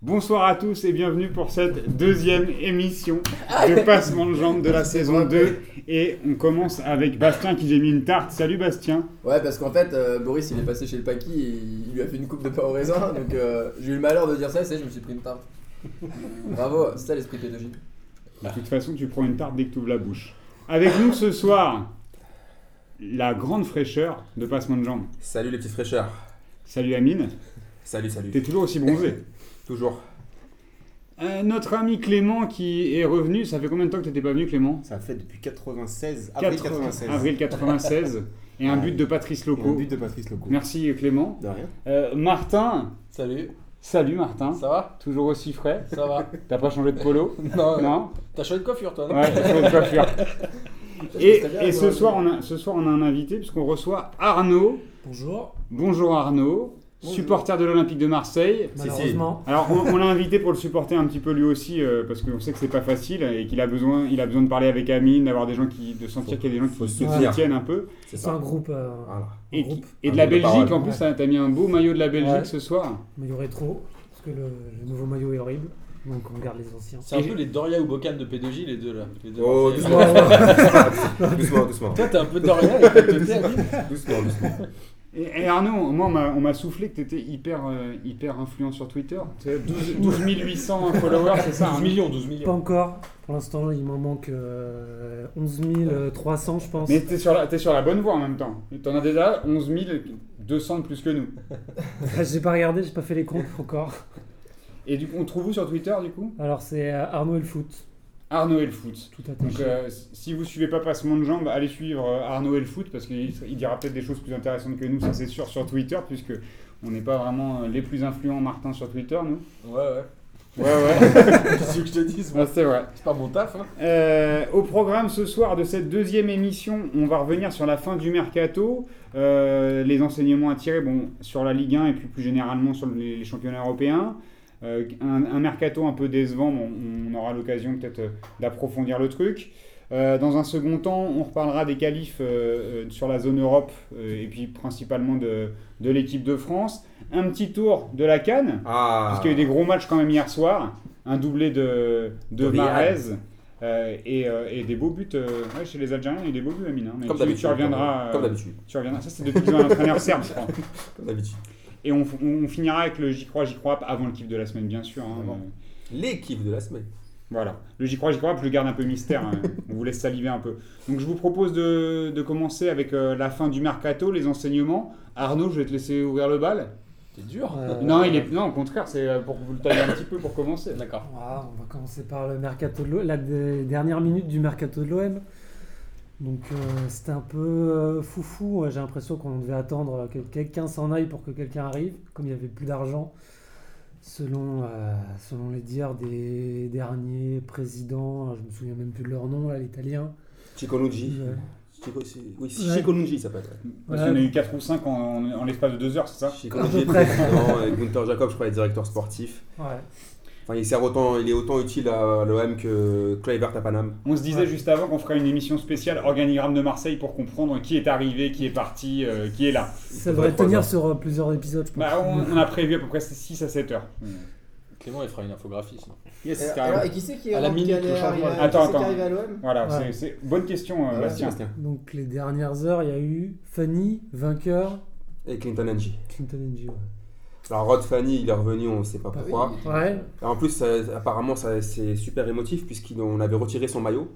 Bonsoir à tous et bienvenue pour cette deuxième émission de passement de jambes de la saison 2. Et on commence avec Bastien qui j'ai mis une tarte. Salut Bastien. Ouais, parce qu'en fait, euh, Boris il est passé chez le Paki et il lui a fait une coupe de pain au raisin. Donc euh, j'ai eu le malheur de dire ça, c'est je me suis pris une tarte. Bravo, c'est ça l'esprit pédagogique. De toute façon, tu prends une tarte dès que tu ouvres la bouche. Avec nous ce soir, la grande fraîcheur de passement de jambes. Salut les petites fraîcheurs. Salut Amine. Salut, salut. T'es toujours aussi bronzé. Toujours. Euh, notre ami Clément qui est revenu, ça fait combien de temps que t'étais pas venu Clément? Ça fait depuis 96, avril 4 96. Avril 96. Et un but de Patrice Et un Loco. but de Patrice Loco. Merci Clément. De rien. Euh, Martin. Salut, Salut Martin. ça va? Toujours aussi frais. Ça va T'as pas changé de polo? Non, Non T'as changé de coiffure toi, non? Ouais, faut de coiffure. Et, ce, soir, on a, ce soir, on a un invité puisqu'on reçoit Arnaud. Bonjour. Bonjour Arnaud. Supporter de l'Olympique de Marseille. Malheureusement, Alors, on, on l'a invité pour le supporter un petit peu lui aussi euh, parce qu'on sait que c'est pas facile et qu'il a besoin, il a besoin de parler avec Amine, d'avoir des gens qui, de sentir qu'il y a des gens qui se soutiennent un peu. C'est un groupe, euh, Voilà. un Et, groupe et de la Belgique, en plus, t'as t'as mis un beau maillot de la Belgique Ouais. ce soir. maillot rétro, parce que le, le nouveau maillot est horrible, donc on garde les anciens. C'est un peu les Doria ou Bocan de P2J, les deux là. Les deux Oh, doucement. doucement, doucement. Toi, t'es un peu Doria côté Amine. Doucement, doucement. Et, et Arnaud, moi, on m'a- on m'a soufflé que t'étais hyper, euh, hyper influent sur Twitter. Tu sais, 12, 12 800 followers, c'est ça 12 hein millions, 12 Pas millions. encore, pour l'instant il m'en manque euh, 11 300 je pense. Mais t'es sur, la, t'es sur la bonne voie en même temps. T'en as déjà 11 200 de plus que nous. j'ai pas regardé, j'ai pas fait les comptes encore. Et du coup, on trouve où sur Twitter du coup? Alors c'est euh, Arnaud et le foot, Arnaud et le foot. tout Donc attaché. euh, si vous suivez pas Passement de Jambes, allez suivre euh, Arnaud et le foot parce qu'il il dira peut-être des choses plus intéressantes que nous, ça c'est sûr, sur Twitter, puisque on n'est pas vraiment euh, les plus influents Martin sur Twitter, nous. Ouais, ouais. Ouais, ouais. Qu'est-ce que je te dis Ouais, c'est vrai. C'est pas mon taf, hein. Euh, au programme ce soir de cette deuxième émission, on va revenir sur la fin du mercato, euh, les enseignements à tirer bon, sur la Ligue 1 et puis plus généralement sur les championnats européens. Euh, un, un mercato un peu décevant, on aura l'occasion peut-être euh, d'approfondir le truc. Euh, dans un second temps, on reparlera des qualifs euh, sur la zone Europe et puis principalement de, de l'équipe de France. Un petit tour de la Cannes. Ah. Parce qu'il y a eu des gros matchs quand même hier soir. Un doublé de, de euh, et, euh, et des beaux buts euh, ouais, chez les Algériens, il y a des beaux buts, Amine. hein. Mais Comme tu, d'habitude. tu reviendras. Comme d'habitude. tu reviendras. Ça, c'est depuis un entraîneur serbe, je crois. Comme d'habitude. Et on, on finira avec le J'y crois, J'y crois, avant le kiff de la semaine, bien sûr. hein. Euh, L'équipe de la semaine. voilà. Le J'y crois, J'y crois, je le garde un peu mystère. hein. On vous laisse saliver un peu. Donc, je vous propose de, de commencer avec euh, la fin du mercato, les enseignements. Arnaud, je vais te laisser ouvrir le bal. C'est dur. Euh, Non, il est, non, au contraire, c'est euh, pour vous le tailler un petit peu pour commencer. D'accord. voilà, on va commencer par le mercato de l'OM, la de- dernière minute du mercato de l'OM. Donc euh, c'était un peu euh, foufou, Ouais, j'ai l'impression qu'on devait attendre que quelqu'un s'en aille pour que quelqu'un arrive, comme il n'y avait plus d'argent, selon, euh, selon les dires des derniers présidents, je me souviens même plus de leur nom, là, l'italien. Chico, c'est- oui, Ouais. Chiconucci, il s'appelle. ouais. Parce Ouais. qu'il y en a eu 4 ou 5 en, en- en l'espace de 2 heures, c'est ça? Près. président Gunther Jacob, je crois, est directeur sportif. Ouais. Enfin, il, sert autant, il est autant utile à l'OM que Kluivert à Paname. On se disait Ouais. juste avant qu'on ferait une émission spéciale organigramme de Marseille pour comprendre qui est arrivé, qui est parti, euh, qui est là. Ça devrait tenir sur euh, plusieurs épisodes, je pense. Bah, on, on a prévu à peu près 6 à 7 heures. Clément, il fera une infographie sinon. Yes, Et, alors, et qui c'est qui est À la qui minute, changement. arriver à- Attends, qui qui attends. est arrivé à l'OM Voilà, Ouais. c'est- c'est bonne question, euh, ouais, Bastien. Donc les dernières heures, il y a eu Fanny, vainqueur, Et Clinton NG. Clinton NG. Ouais. Alors Rod Fanny, il est revenu, on ne sait pas Bah pourquoi. oui. Ouais. Et En plus, ça- apparemment, ça- c'est super émotif puisqu'on avait retiré son maillot.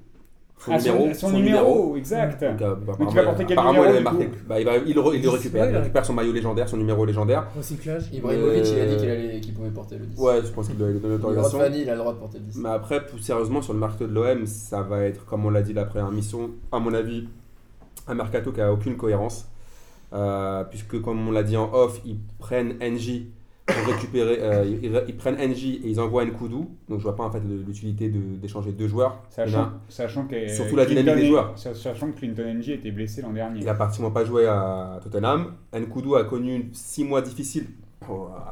Son Ah, son, numéro. son numéro, exact. Donc, euh, bah, Donc, il va apparemment, porter quel apparemment, numéro, il, avait du marqué- bah, il, va- il re- il le récupère. il récupère son maillot légendaire, son numéro légendaire. Recyclage. Ibrahimovic, il a dit Euh, qu'il allait- qu'il pouvait porter le 10. Ouais, je pense qu'il doit lui donner Rod l'autorisation. Fanny, il a le droit de porter le 10. Mais après, plus sérieusement, sur le mercato de l'OM, ça va être, comme on l'a dit la première mission, à mon avis, un mercato qui a aucune cohérence. Euh, puisque, comme on l'a dit en off, ils prennent NJ pour récupérer. euh, ils, ils prennent NJ et ils envoient Nkoudou. Donc, je vois pas en fait l'utilité de- d'échanger deux joueurs. Sachant, a- sachant que Surtout la dynamique des joueurs. Sachant que Clinton NG était blessé l'an dernier. Il a pratiquement pas joué à Tottenham. Nkoudou a connu six mois difficiles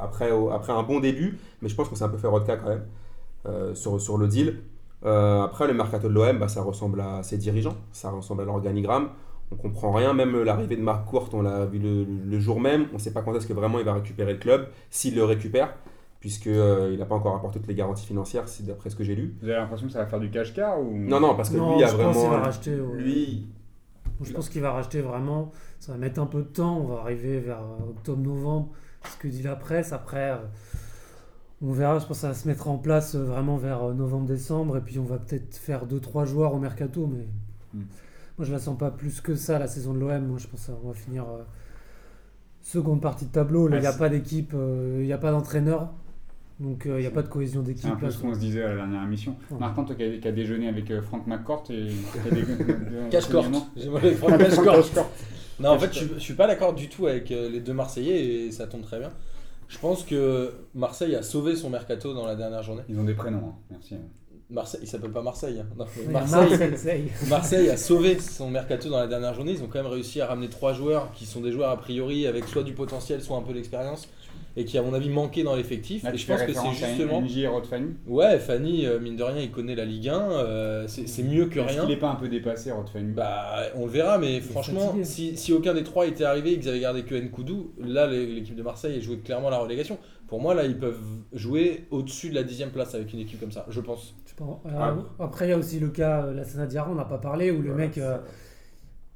après, après un bon début, mais je pense qu'on s'est un peu fait rodka quand même euh, sur, sur le deal. Euh, après, le mercato de l'OM, bah, ça ressemble à ses dirigeants, ça ressemble à l'organigramme. On comprend rien, même l'arrivée de Marc Courte, on l'a vu le, le jour même. On ne sait pas quand est-ce que vraiment il va récupérer le club, s'il le récupère. puisqu'il n'a pas encore apporté toutes les garanties financières, c'est d'après ce que j'ai lu. Vous avez l'impression que ça va faire du cash-car ou... Non, non, parce que Non, lui a je pense qu'il vraiment. va racheter. ouais. Lui, Je pense qu'il va racheter vraiment. Ça va mettre un peu de temps. On va arriver vers euh, octobre-novembre. Ce que dit la presse. Après, euh, on verra. Je pense que ça va se mettre en place euh, vraiment vers euh, novembre-décembre. Et puis on va peut-être faire 2-3 joueurs au mercato. Mais Hmm. Moi, je la sens pas plus que ça, la saison de l'OM. Moi, je pense qu'on va finir euh, seconde partie de tableau. Là, Ouais, il n'y a c'est- pas d'équipe. euh, Il n'y a pas d'entraîneur. Donc, euh, il n'y a pas de cohésion C'est d'équipe. un peu là, ce qu'on se disait à la dernière émission. Ouais. Martin, toi qui as, qui as déjeuné avec euh, Franck McCourt et qui a des- Cache des- corte. J'ai moi les Franck cache Franck corte. Cache-Corte. Non, en fait, je, je suis pas d'accord du tout avec euh, les deux Marseillais et ça tombe très bien. Je pense que Marseille a sauvé son mercato dans la dernière journée. Ils ont des prénoms, hein. merci. Marseille, il s'appelle pas Marseille. hein. Non, Marseille, Marseille. Marseille a sauvé son mercato dans la dernière journée. Ils ont quand même réussi à ramener trois joueurs qui sont des joueurs a priori avec soit du potentiel, soit un peu d'expérience et qui, à mon avis, manquaient dans l'effectif. Et je pense que c'est à justement. NJ et Rod Fanny. Ouais, Fanny, euh, mine de rien, il connaît la Ligue 1. euh, c'est mieux que Est-ce rien. qu'il n'est pas un peu dépassé, Rod Fanny? Bah, on le verra, mais franchement, si, si aucun des trois était arrivé et qu'ils avaient gardé que Nkoudou, là, l'équipe de Marseille jouait clairement la relégation. Pour moi, là, ils peuvent jouer au-dessus de la dixième place avec une équipe comme ça, je pense. Je. Ah Euh, Après, il y a aussi le cas, euh, la Sana Diarra, on n'a pas parlé, où le Voilà, mec, euh,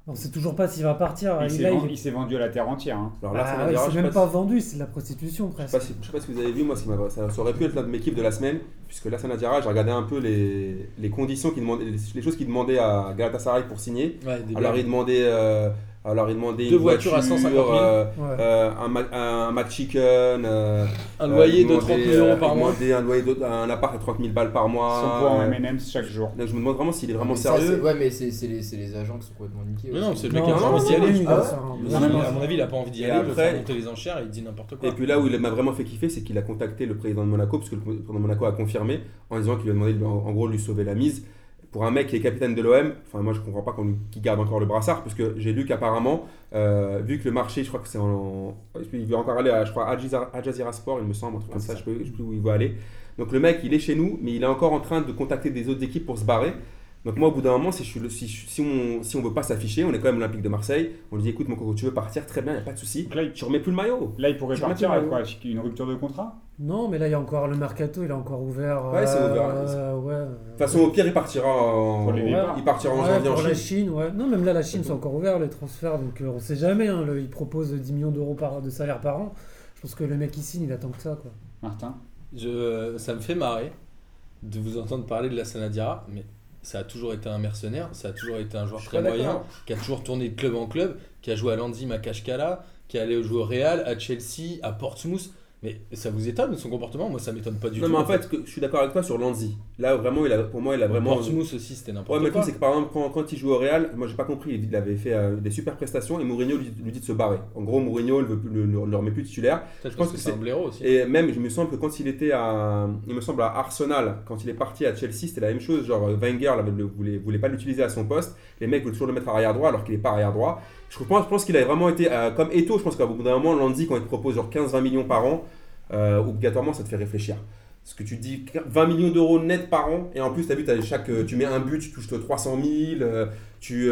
on sait toujours pas s'il va partir. Il Il- s'est vendu, il- il s'est vendu à la terre entière. hein. alors là, Ah je sais même pas si- vendu, c'est de la prostitution Je sais, presque. pas si, je sais pas si vous avez vu, moi, ce qui m'a- ça, ça aurait pu être l'un de mes kiffs de la semaine, puisque là, Sanadiara, j'ai regardé un peu les, les conditions qu'il demandait, les, les choses qu'il demandait à Galatasaray pour signer. Ouais, Alors, il demandait, euh, alors, il demandait Deux une voitures à voiture, 150 000. euh, Ouais. euh, un, Mac- un McChicken, euh, un euh, loyer il de 30 demandait, 000 euros euh, par il mois. demandait un loyer de- un appart à 30 000 balles par mois. Son poids en euh, M&M's chaque jour. donc, je me demande vraiment s'il est vraiment ça, sérieux. Ouais, mais c'est c'est les, c'est les agents qui sont complètement niqués. Mais non, c'est le mec qui a pas non, envie d'y aller. il un- À il mon avis- faire à un- mon avis, il a pas envie d'y aller, il après- faire monter les enchères et il dit n'importe quoi. Et puis là où il m'a vraiment fait kiffer, c'est qu'il a contacté le président de Monaco, parce que le président de Monaco a confirmé, en disant qu'il lui a demandé de- en en gros de lui sauver la mise. Pour un mec qui est capitaine de l'OM, enfin moi je comprends pas qu'on garde encore le brassard, parce que j'ai lu qu'apparemment, euh, vu que le marché, je crois que c'est en, il veut encore aller à, je crois, Al Jazeera, Sport, il me semble, un truc comme ça, je je sais plus où il va aller. Donc le mec, il est chez nous, mais il est encore en train de contacter des autres équipes pour se barrer. Donc moi, au bout d'un moment, si, je suis le- si, si on si on veut pas s'afficher, on est quand même l'Olympique de Marseille, on lui dit écoute mon coco, tu veux partir, très bien, il a pas de souci. Là, il- Tu remets plus le maillot. Là, il pourrait Je partir avec quoi Une rupture de contrat? Non, mais là, il y a encore le mercato, il est encore ouvert. Ouais, c'est ouvert, euh, ouais. De toute façon, au pire, il partira en, les il partira en Ouais, janvier en pour la Chine. Chine, ouais. Non, même là, la Chine, c'est encore ouvert, les transferts, donc euh, on sait jamais. Hein, le- il propose 10 millions d'euros par, de salaire par an. Je pense que le mec, il signe, il attend que ça, quoi. Martin? Je, ça me fait marrer de vous entendre parler de la Sanadiara, mais ça a toujours été un mercenaire, ça a toujours été un joueur très moyen, qui a toujours tourné de club en club, qui a joué à Landim à Kashkala, qui est allé jouer au Real, à Chelsea, à Portsmouth. Mais ça vous étonne son comportement Moi ça m'étonne pas du Non, tout. mais en fait, que- je suis d'accord avec toi sur Lanzi. Là, vraiment, il a, pour moi, il a vraiment. Portsmouth aussi c'était Ouais, n'importe mais le quoi. truc, c'est que par exemple, quand, quand il joue au Real, moi, j'ai pas compris. Il avait fait euh, des super prestations et Mourinho lui, lui dit de se barrer. En gros, Mourinho ne le, le, le- le remet plus titulaire. Je pense que que c'est un blaireau aussi. Et même, je me semble que quand il était à, il me semble à Arsenal, quand il est parti à Chelsea, c'était la même chose. Genre Wenger l'avait- le voulait, voulait pas l'utiliser à son poste. Les mecs veulent toujours le mettre à arrière droit alors qu'il est pas arrière droit. Je pense, je pense qu'il a vraiment été euh, comme Eto. Je pense qu'à bout d'un moment, Lanzi, quand il te propose genre 15-20 millions par an, euh, obligatoirement, ça te fait réfléchir. Parce que tu dis 20 millions d'euros net par an, et en plus, tu as vu, t'as chaque, euh, tu mets un but, tu touches 300 000, euh, tu,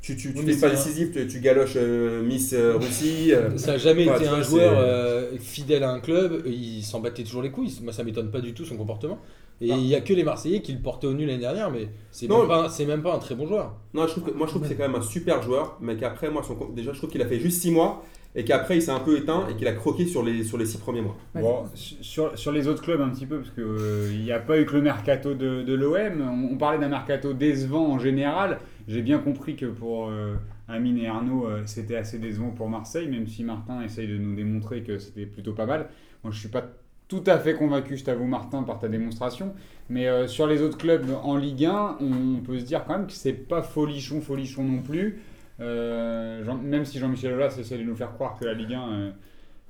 tu, tu, tu, Oui, fais pas décisif, tu, tu galoches euh, Miss Russie. euh. Ça n'a jamais été un vois, joueur fidèle à un club, il s'en battait toujours les couilles. Moi, ça m'étonne pas du tout son comportement. Et Ah. il n'y a que les Marseillais qui le portaient au nul l'année dernière, mais c'est Non, même, pas un- c'est même pas un très bon joueur. Non, je trouve que, moi je trouve que c'est quand même un super joueur, mais qu'après, moi, son, déjà, je trouve qu'il a fait juste 6 mois, et qu'après, il s'est un peu éteint, et qu'il a croqué sur les, sur les 6 premiers mois. Ouais. Bon, sur, sur les autres clubs un petit peu, parce qu'il n'y a pas eu que le mercato de, de l'OM, on, on parlait d'un mercato décevant en général. J'ai bien compris que pour euh, Amine et Arnaud, euh, c'était assez décevant pour Marseille, même si Martin essaye de nous démontrer que c'était plutôt pas mal. Moi, je suis pas tout à fait convaincu, je t'avoue, Martin, par ta démonstration. Mais euh, sur les autres clubs en Ligue 1, on peut se dire quand même que c'est pas folichon, folichon non plus. Euh, même si Jean-Michel Aulas essaie de nous faire croire que la Ligue 1, euh,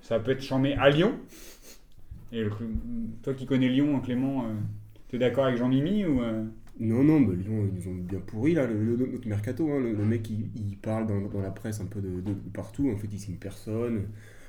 ça peut être chambé à Lyon. Et toi qui connais Lyon, Clément, tu es d'accord avec Jean-Mimi ou Non, non, bah, Lyon, ils ont bien pourri, là, notre mercato. hein. le, mec, il, parle dans, la presse un peu partout. En fait, il signe personne.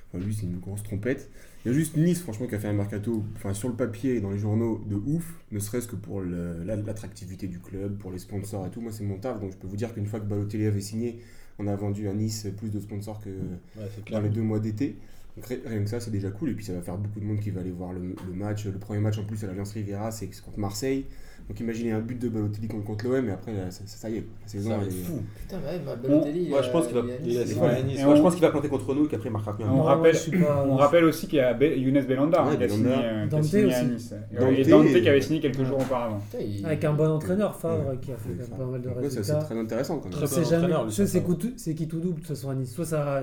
Enfin, lui, c'est une grosse trompette. Il y a juste Nice, franchement, qui a fait un mercato, enfin, sur le papier et dans les journaux, de ouf. Ne serait-ce que pour l'attractivité du club, pour les sponsors et tout. Moi, c'est mon taf. Donc, je peux vous dire qu'une fois que Balotelli avait signé, on a vendu à Nice plus de sponsors que Ouais, dans les deux mois d'été. Donc, ri- rien que ça, c'est déjà cool. Et puis ça va faire beaucoup de monde qui va aller voir le, le match. Le premier match en plus à l'Alliance Riviera, c'est contre Marseille. Donc imaginez un but de Balotelli contre, l'OM, et après, là, ça, y est, la saison Ça elle est- fou. Putain, ouais, bah, Balotelli. Moi, je pense euh, qu'il va- on- je pense qu'il va compter contre nous et qu'après il marquera plus un On rappelle, on aussi qu'il y a Be- Younes Belanda hein, qui a signé, euh, qui a Dante signé à. Nice. Dante et Dante et- qui avait signé quelques jours auparavant. Avec un bon entraîneur, Favre, Ouais. qui a fait Ouais, quand même pas mal de ça, c'est résultats. très intéressant quand même. C'est qui tout- double de toute façon à Nice. Soit ça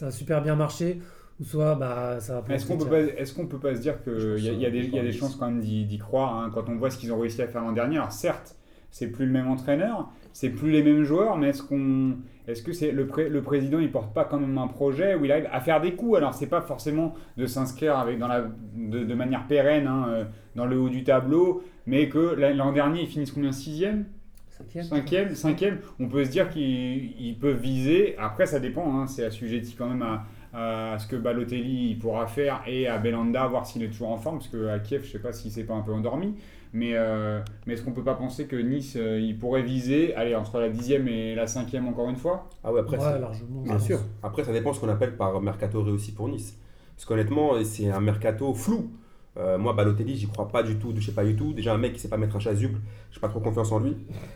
va super bien marcher, ou soit bah, ça va Est-ce qu'on peut pas, qu'on peut pas se dire qu'il y, a- y des, il y a des ça- chances quand même d'y croire hein, quand on voit ce qu'ils ont réussi à faire l'an dernier. Alors certes, c'est plus le même entraîneur, c'est plus les mêmes joueurs, mais est-ce qu'on, est-ce que c'est le, pré- le président il porte pas quand même un projet où il arrive à faire des coups? Alors c'est pas forcément de s'inscrire avec dans la de, de manière pérenne hein, euh, dans le haut du tableau, mais que l'an dernier ils finissent combien? Sixième? Cinquième. Cinquième, cinquième, on peut se dire qu'ils ils peuvent viser. Après, ça dépend, hein, c'est assujetti quand même à, à ce que Balotelli il pourra faire et à Belanda, voir s'il est toujours en forme, parce qu'à Kiev, je sais pas s'il s'est pas un peu endormi. Mais, euh, mais est-ce qu'on peut pas penser que Nice, euh, il pourrait viser, allez, entre la dixième et la cinquième encore une fois? Ah ouais, après, Ouais, c'est- largement. Bien sûr. Après, ça dépend ce qu'on appelle par mercato réussi pour Nice. Parce qu'honnêtement, c'est un mercato flou. Euh, moi, Balotelli, j'y crois pas du tout, je sais pas du tout. Déjà, un mec qui sait pas mettre un chasuble, j'ai pas trop confiance en lui.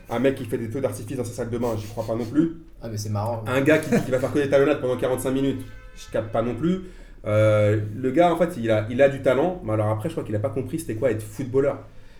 Un mec qui fait des feux d'artifice dans sa salle de bain, j'y crois pas non plus. Ah, mais c'est marrant. Un gars qui, qu'il va faire que des talonnades pendant 45 minutes, je capte pas non plus. Euh, le gars, en fait, il a, il a du talent, mais alors après, je crois qu'il a pas compris c'était quoi être footballeur.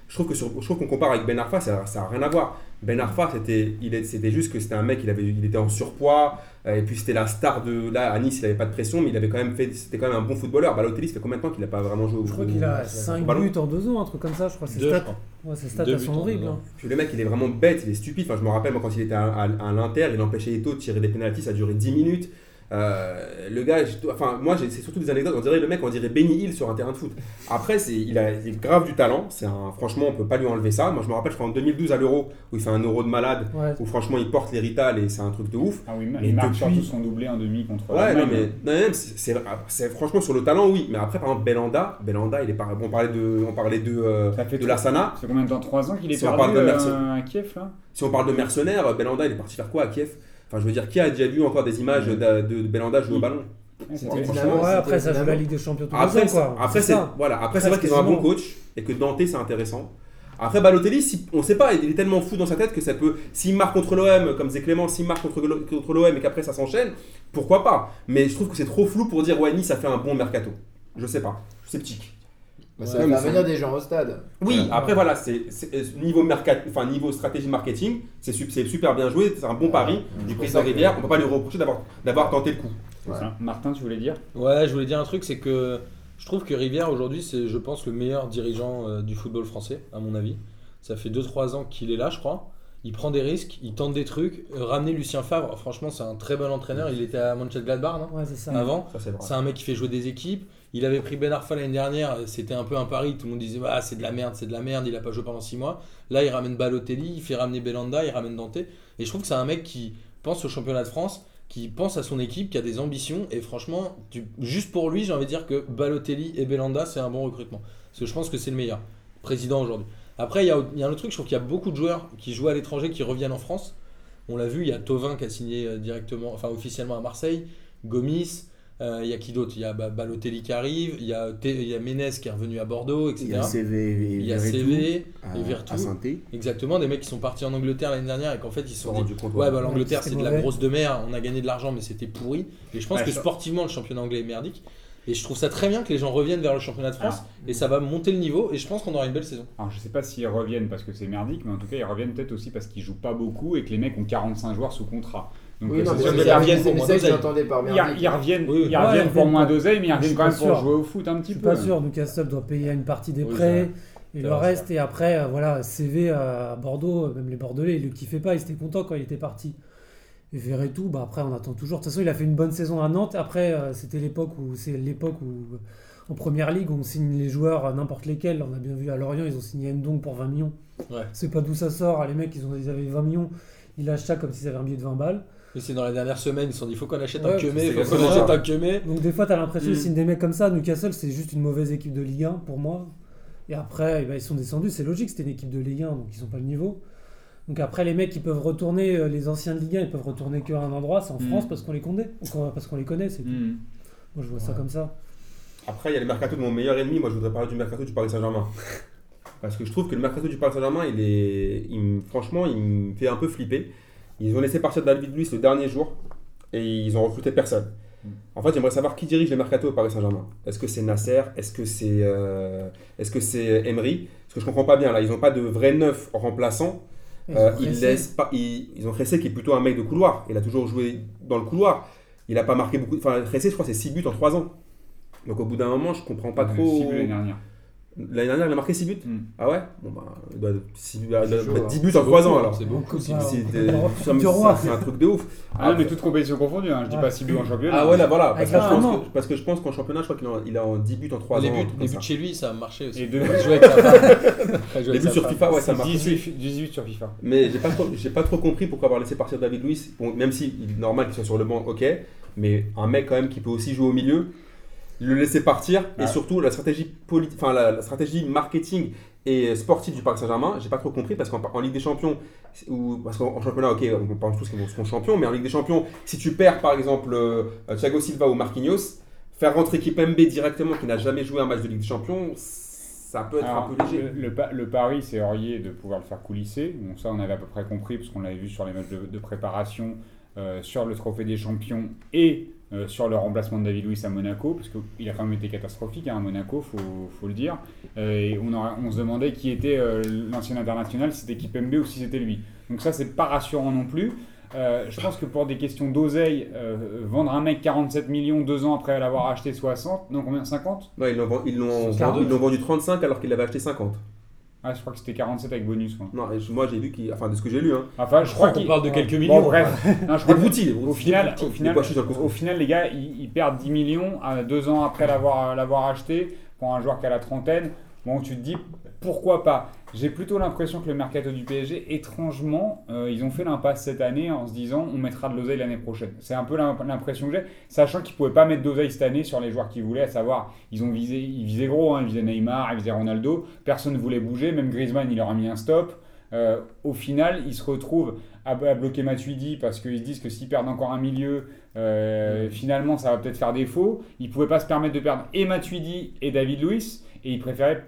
Je trouve que sur- je trouve qu'on compare avec Ben Arfa, ça, ça a rien à voir. Ben Arfa, c'était, il est- c'était juste que c'était un mec, il avait, il était en surpoids, euh, et puis c'était la star de là à Nice, il avait pas de pression, mais il avait quand même fait, c'était quand même un bon footballeur. Balotelli, ça fait combien de temps qu'il a pas vraiment joué au Je crois qu'il a au 5 ballon buts en 2 ans, un truc comme ça, je crois. Deux, je stats, ouais, ses stats sont horribles. hein. Puis le mec, il est vraiment bête, il est stupide. Enfin, je me rappelle, moi, quand il était à, à- à l'Inter, il empêchait Eto de tirer des pénalties, ça a duré 10 minutes. Euh, le gars, enfin, moi, c'est surtout des anecdotes. On dirait le mec, on dirait Benny Hill sur un terrain de foot. Après, c'est, il, a, il grave du talent. C'est un, franchement, on peut pas lui enlever ça. Moi, je me rappelle, je crois en 2012 à l'Euro, où il fait un Euro de malade, Ouais. où franchement, il porte l'hérital et c'est un truc de ouf. Ah oui, Mais il marque depuis- surtout son doublé en demi contre Ouais, non, mais c'est, franchement, sur le talent, oui. Mais après, par exemple, Belanda, Belanda, il est par, on parlait de, on parlait de, euh, Ça fait de trois- Lassana. C'est combien de temps? 3 ans qu'il est Si on perdu parle de euh, à Kiev là? Si on parle de mercenaires, Belanda, il est parti faire quoi à Kiev? Enfin, je veux dire, qui a déjà vu encore des images Ouais. de, de- de Belanda jouer au ballon? Ouais, C'était Dynamo, Ouais, après, ça joue la. Ligue des Champions tous Après, les ans, c'est- quoi. après, c'est ça. voilà, après c'est vrai qu'ils ont un bon coach et que Dante c'est intéressant. Après Balotelli, si, on sait pas, il est tellement fou dans sa tête que ça peut. S'il marque contre l'OM, comme disait Clément, s'il marque contre, contre l'OM et qu'après ça s'enchaîne, pourquoi pas? Mais je trouve que c'est trop flou pour dire ouais, Nice ça fait un bon mercato. Je sais pas, je suis sceptique. Bah, Ouais, ça va venir des gens au stade. Oui, Ouais. après voilà, c'est euh, niveau mercat, enfin niveau stratégie marketing, c'est su- c'est super bien joué, c'est un bon pari du président Rivière. On peut pas lui reprocher d'avoir tenté le coup. Martin, tu voulais dire? Ouais, je voulais dire un truc, c'est que je trouve que Rivière aujourd'hui, c'est, je pense, le meilleur dirigeant euh, du football français, à mon avis. Ça fait 2-3 ans qu'il est là, je crois. Il prend des risques, il tente des trucs. Euh, ramener Lucien Favre, franchement, c'est un très bon entraîneur. Il était à Mönchengladbach, non Ouais, c'est ça. Avant. Ça c'est vrai. C'est un mec qui fait jouer des équipes. Il avait pris Ben Arfa l'année dernière, c'était un peu un pari. Tout le monde disait ah, c'est de la merde, c'est de la merde, il a pas joué pendant 6 mois. Là, il ramène Balotelli, il fait ramener Belanda, il ramène Dante. Et je trouve que c'est un mec qui pense au championnat de France, qui pense à son équipe, qui a des ambitions. Et franchement, juste pour lui, j'ai envie de dire que Balotelli et Belanda, c'est un bon recrutement. Parce que je pense que c'est le meilleur président aujourd'hui. Après, il y, a, il y un autre truc, je trouve qu'il y a beaucoup de joueurs qui jouent à l'étranger qui reviennent en France. On l'a vu, il y a Tovin qui a signé euh, directement, enfin officiellement à Marseille, Gomis, il y a qui d'autre? Il y a Balotelli qui arrive, il y a, il y a Ménez qui est revenu à Bordeaux, etc. Il y a CV et Il y a CV, et Verretou. à. Exactement, des mecs qui sont partis en Angleterre l'année dernière et qu'en fait ils se sont rendus compte. Ouais, bah l'Angleterre c'est de la grosse de mer, on a gagné de l'argent mais c'était pourri. Et je pense que sportivement le championnat anglais est merdique. Et je trouve ça très bien que les gens reviennent vers le championnat de France Alors, et ça va monter le niveau et je pense qu'on aura une belle saison. Alors je sais pas s'ils reviennent parce que c'est merdique, mais en tout cas ils reviennent peut-être aussi parce qu'ils jouent pas beaucoup et que les mecs ont 45 joueurs sous contrat. Donc Oui, euh, non, mais ils c'est reviennent pour moins d'oseille. ils, reviennent, ils reviennent pour moins mais ils Je reviennent suis quand même pour sûr. jouer au foot un Je petit suis peu. pas sûr, Newcastle doit payer une partie des Oui, prêts. Et le reste, et après, euh, voilà, CV à Bordeaux, euh, même les Bordelais, ils le kiffaient pas, ils étaient contents quand il était parti. Et Verretou, bah après, on attend toujours. De toute façon, il a fait une bonne saison à Nantes. Après, euh, c'était l'époque où, c'est l'époque où, euh, en première ligue, on signe les joueurs, euh, n'importe lesquels. On a bien vu à Lorient, ils ont signé Ndong pour 20 millions. Ouais. C'est pas d'où ça sort. Les mecs, ils, ont, ils avaient 20 millions, ils lâchent ça comme s'ils avaient un billet de 20 balles. Mais c'est dans les dernières semaines, ils se sont dit faut qu'on achète Ouais, un Kemé, c'est faut qu'on achète ça. un Kemé. Donc des fois, tu as l'impression Mm. qu'ils signent des mecs comme ça. Newcastle, c'est juste une mauvaise équipe de Ligue 1 pour moi. Et après, eh ben, ils sont descendus. C'est logique, c'était une équipe de Ligue 1, donc ils n'ont pas le niveau. Donc après, les mecs, ils peuvent retourner, euh, les anciens de Ligue 1, ils peuvent retourner qu'à un endroit, c'est en Mm. France parce qu'on les connaît. Parce qu'on les connaît, c'est tout. Hmm. Moi, je vois ça comme ça. Après, il y a le mercato de mon meilleur ennemi. Moi, je voudrais parler du mercato du Paris Saint-Germain. Parce que je trouve que le mercato du Paris Saint-Germain, il est, il me- franchement, il me fait un peu flipper. Ils ont laissé partir David Luiz le dernier jour et ils ont recruté personne. En fait, j'aimerais savoir qui dirige le mercato au Paris Saint-Germain. Est-ce que c'est Nasser? Est-ce que c'est euh, est-ce que c'est Emery? Parce que je comprends pas bien là. Ils n'ont pas de vrai neuf remplaçant. Ils Euh, ils laissent pas. Ils, ils ont Cressé qui est plutôt un mec de couloir. Il a toujours joué dans le couloir. Il n'a pas marqué beaucoup. Enfin, Cressé, je crois, c'est 6 buts en 3 ans. Donc au bout d'un moment, je comprends pas Euh, trop. six buts l'année dernière. L'année dernière, il a marqué 6 buts Mm. Ah ouais? Bon bah, il doit, six il doit chaud, mettre hein. 10 buts en 3 beaucoup, ans alors. C'est beaucoup. C'est- un truc de ouf. Ah, mais toutes compétitions confondues, hein. je dis pas 6 buts en championnat. Ah ouais, là voilà. Parce Avec que, je pense que, parce que je pense qu'en championnat, je crois qu'il est en- il a en 10 buts en 3 ans. Les un buts, les buts chez lui, ça a marché aussi. Et deux- Les buts sur. FIFA, ouais, ça marche. 18, 18 sur FIFA. Mais j'ai pas trop, j'ai pas trop compris pourquoi avoir laissé partir David Luiz. Bon, même si il est normal qu'il soit sur le banc, ok. Mais un mec quand même qui peut aussi jouer au milieu, le laisser partir et surtout la stratégie enfin la, la stratégie marketing et sportive du Paris Saint-Germain, j'ai pas trop compris parce qu'en en Ligue des Champions ou parce qu'en en championnat, ok, on pense tous qu'ils seront champions, mais en Ligue des Champions, si tu perds par exemple euh, Thiago Silva ou Marquinhos, faire rentrer Kipembe directement qui n'a jamais joué un match de Ligue des Champions, ça peut être Alors, un peu léger. Le, le le pari, c'est Aurier de pouvoir le faire coulisser. Bon, ça, on avait à peu près compris, parce qu'on l'avait vu sur les matchs de, de préparation, euh, sur le Trophée des Champions et euh, sur le remplacement de David Luiz à Monaco, parce qu'il a quand même été catastrophique hein, à Monaco, faut, faut le dire. Euh, et on, se demandait qui était euh, l'ancien international, si c'était Kipembe ou si c'était lui. Donc ça, c'est pas rassurant non plus. Euh, je pense que pour des questions d'oseille, euh, vendre un mec 47 millions deux ans après l'avoir acheté 60, non combien 50 Non, ils l'ont vend- ils l'ont C'est vendu, 40. ils l'ont vendu 35 alors qu'il l'avait acheté 50. Ah, je crois que c'était 47 avec bonus. moi. Non, moi j'ai vu qu'il. Enfin, de ce que j'ai lu, hein. Enfin, je crois qu'on qu'il parle de quelques Bon, millions. bref. Non, je crois que- broutilles, des au final, des au final, le au les gars, ils, ils perdent 10 millions euh, deux ans après l'avoir l'avoir acheté pour un joueur qui a la trentaine. Bon, tu te dis pourquoi pas. J'ai plutôt l'impression que le mercato du PSG, étrangement, euh, ils ont fait l'impasse cette année en se disant on mettra de l'oseille l'année prochaine. C'est un peu l'im- l'impression que j'ai, sachant qu'ils pouvaient pas mettre d'oseille cette année sur les joueurs qu'ils voulaient, à savoir ils ont visé, ils visaient gros, hein, ils visaient Neymar, ils visaient Ronaldo. Personne ne voulait bouger, même Griezmann, il leur a mis un stop. Euh, au final, ils se retrouvent à, à bloquer Matuidi parce qu'ils se disent que s'ils perdent encore un milieu, euh, finalement ça va peut-être faire défaut. Ils pouvaient pas se permettre de perdre et Matuidi et David Luiz et ils préféraient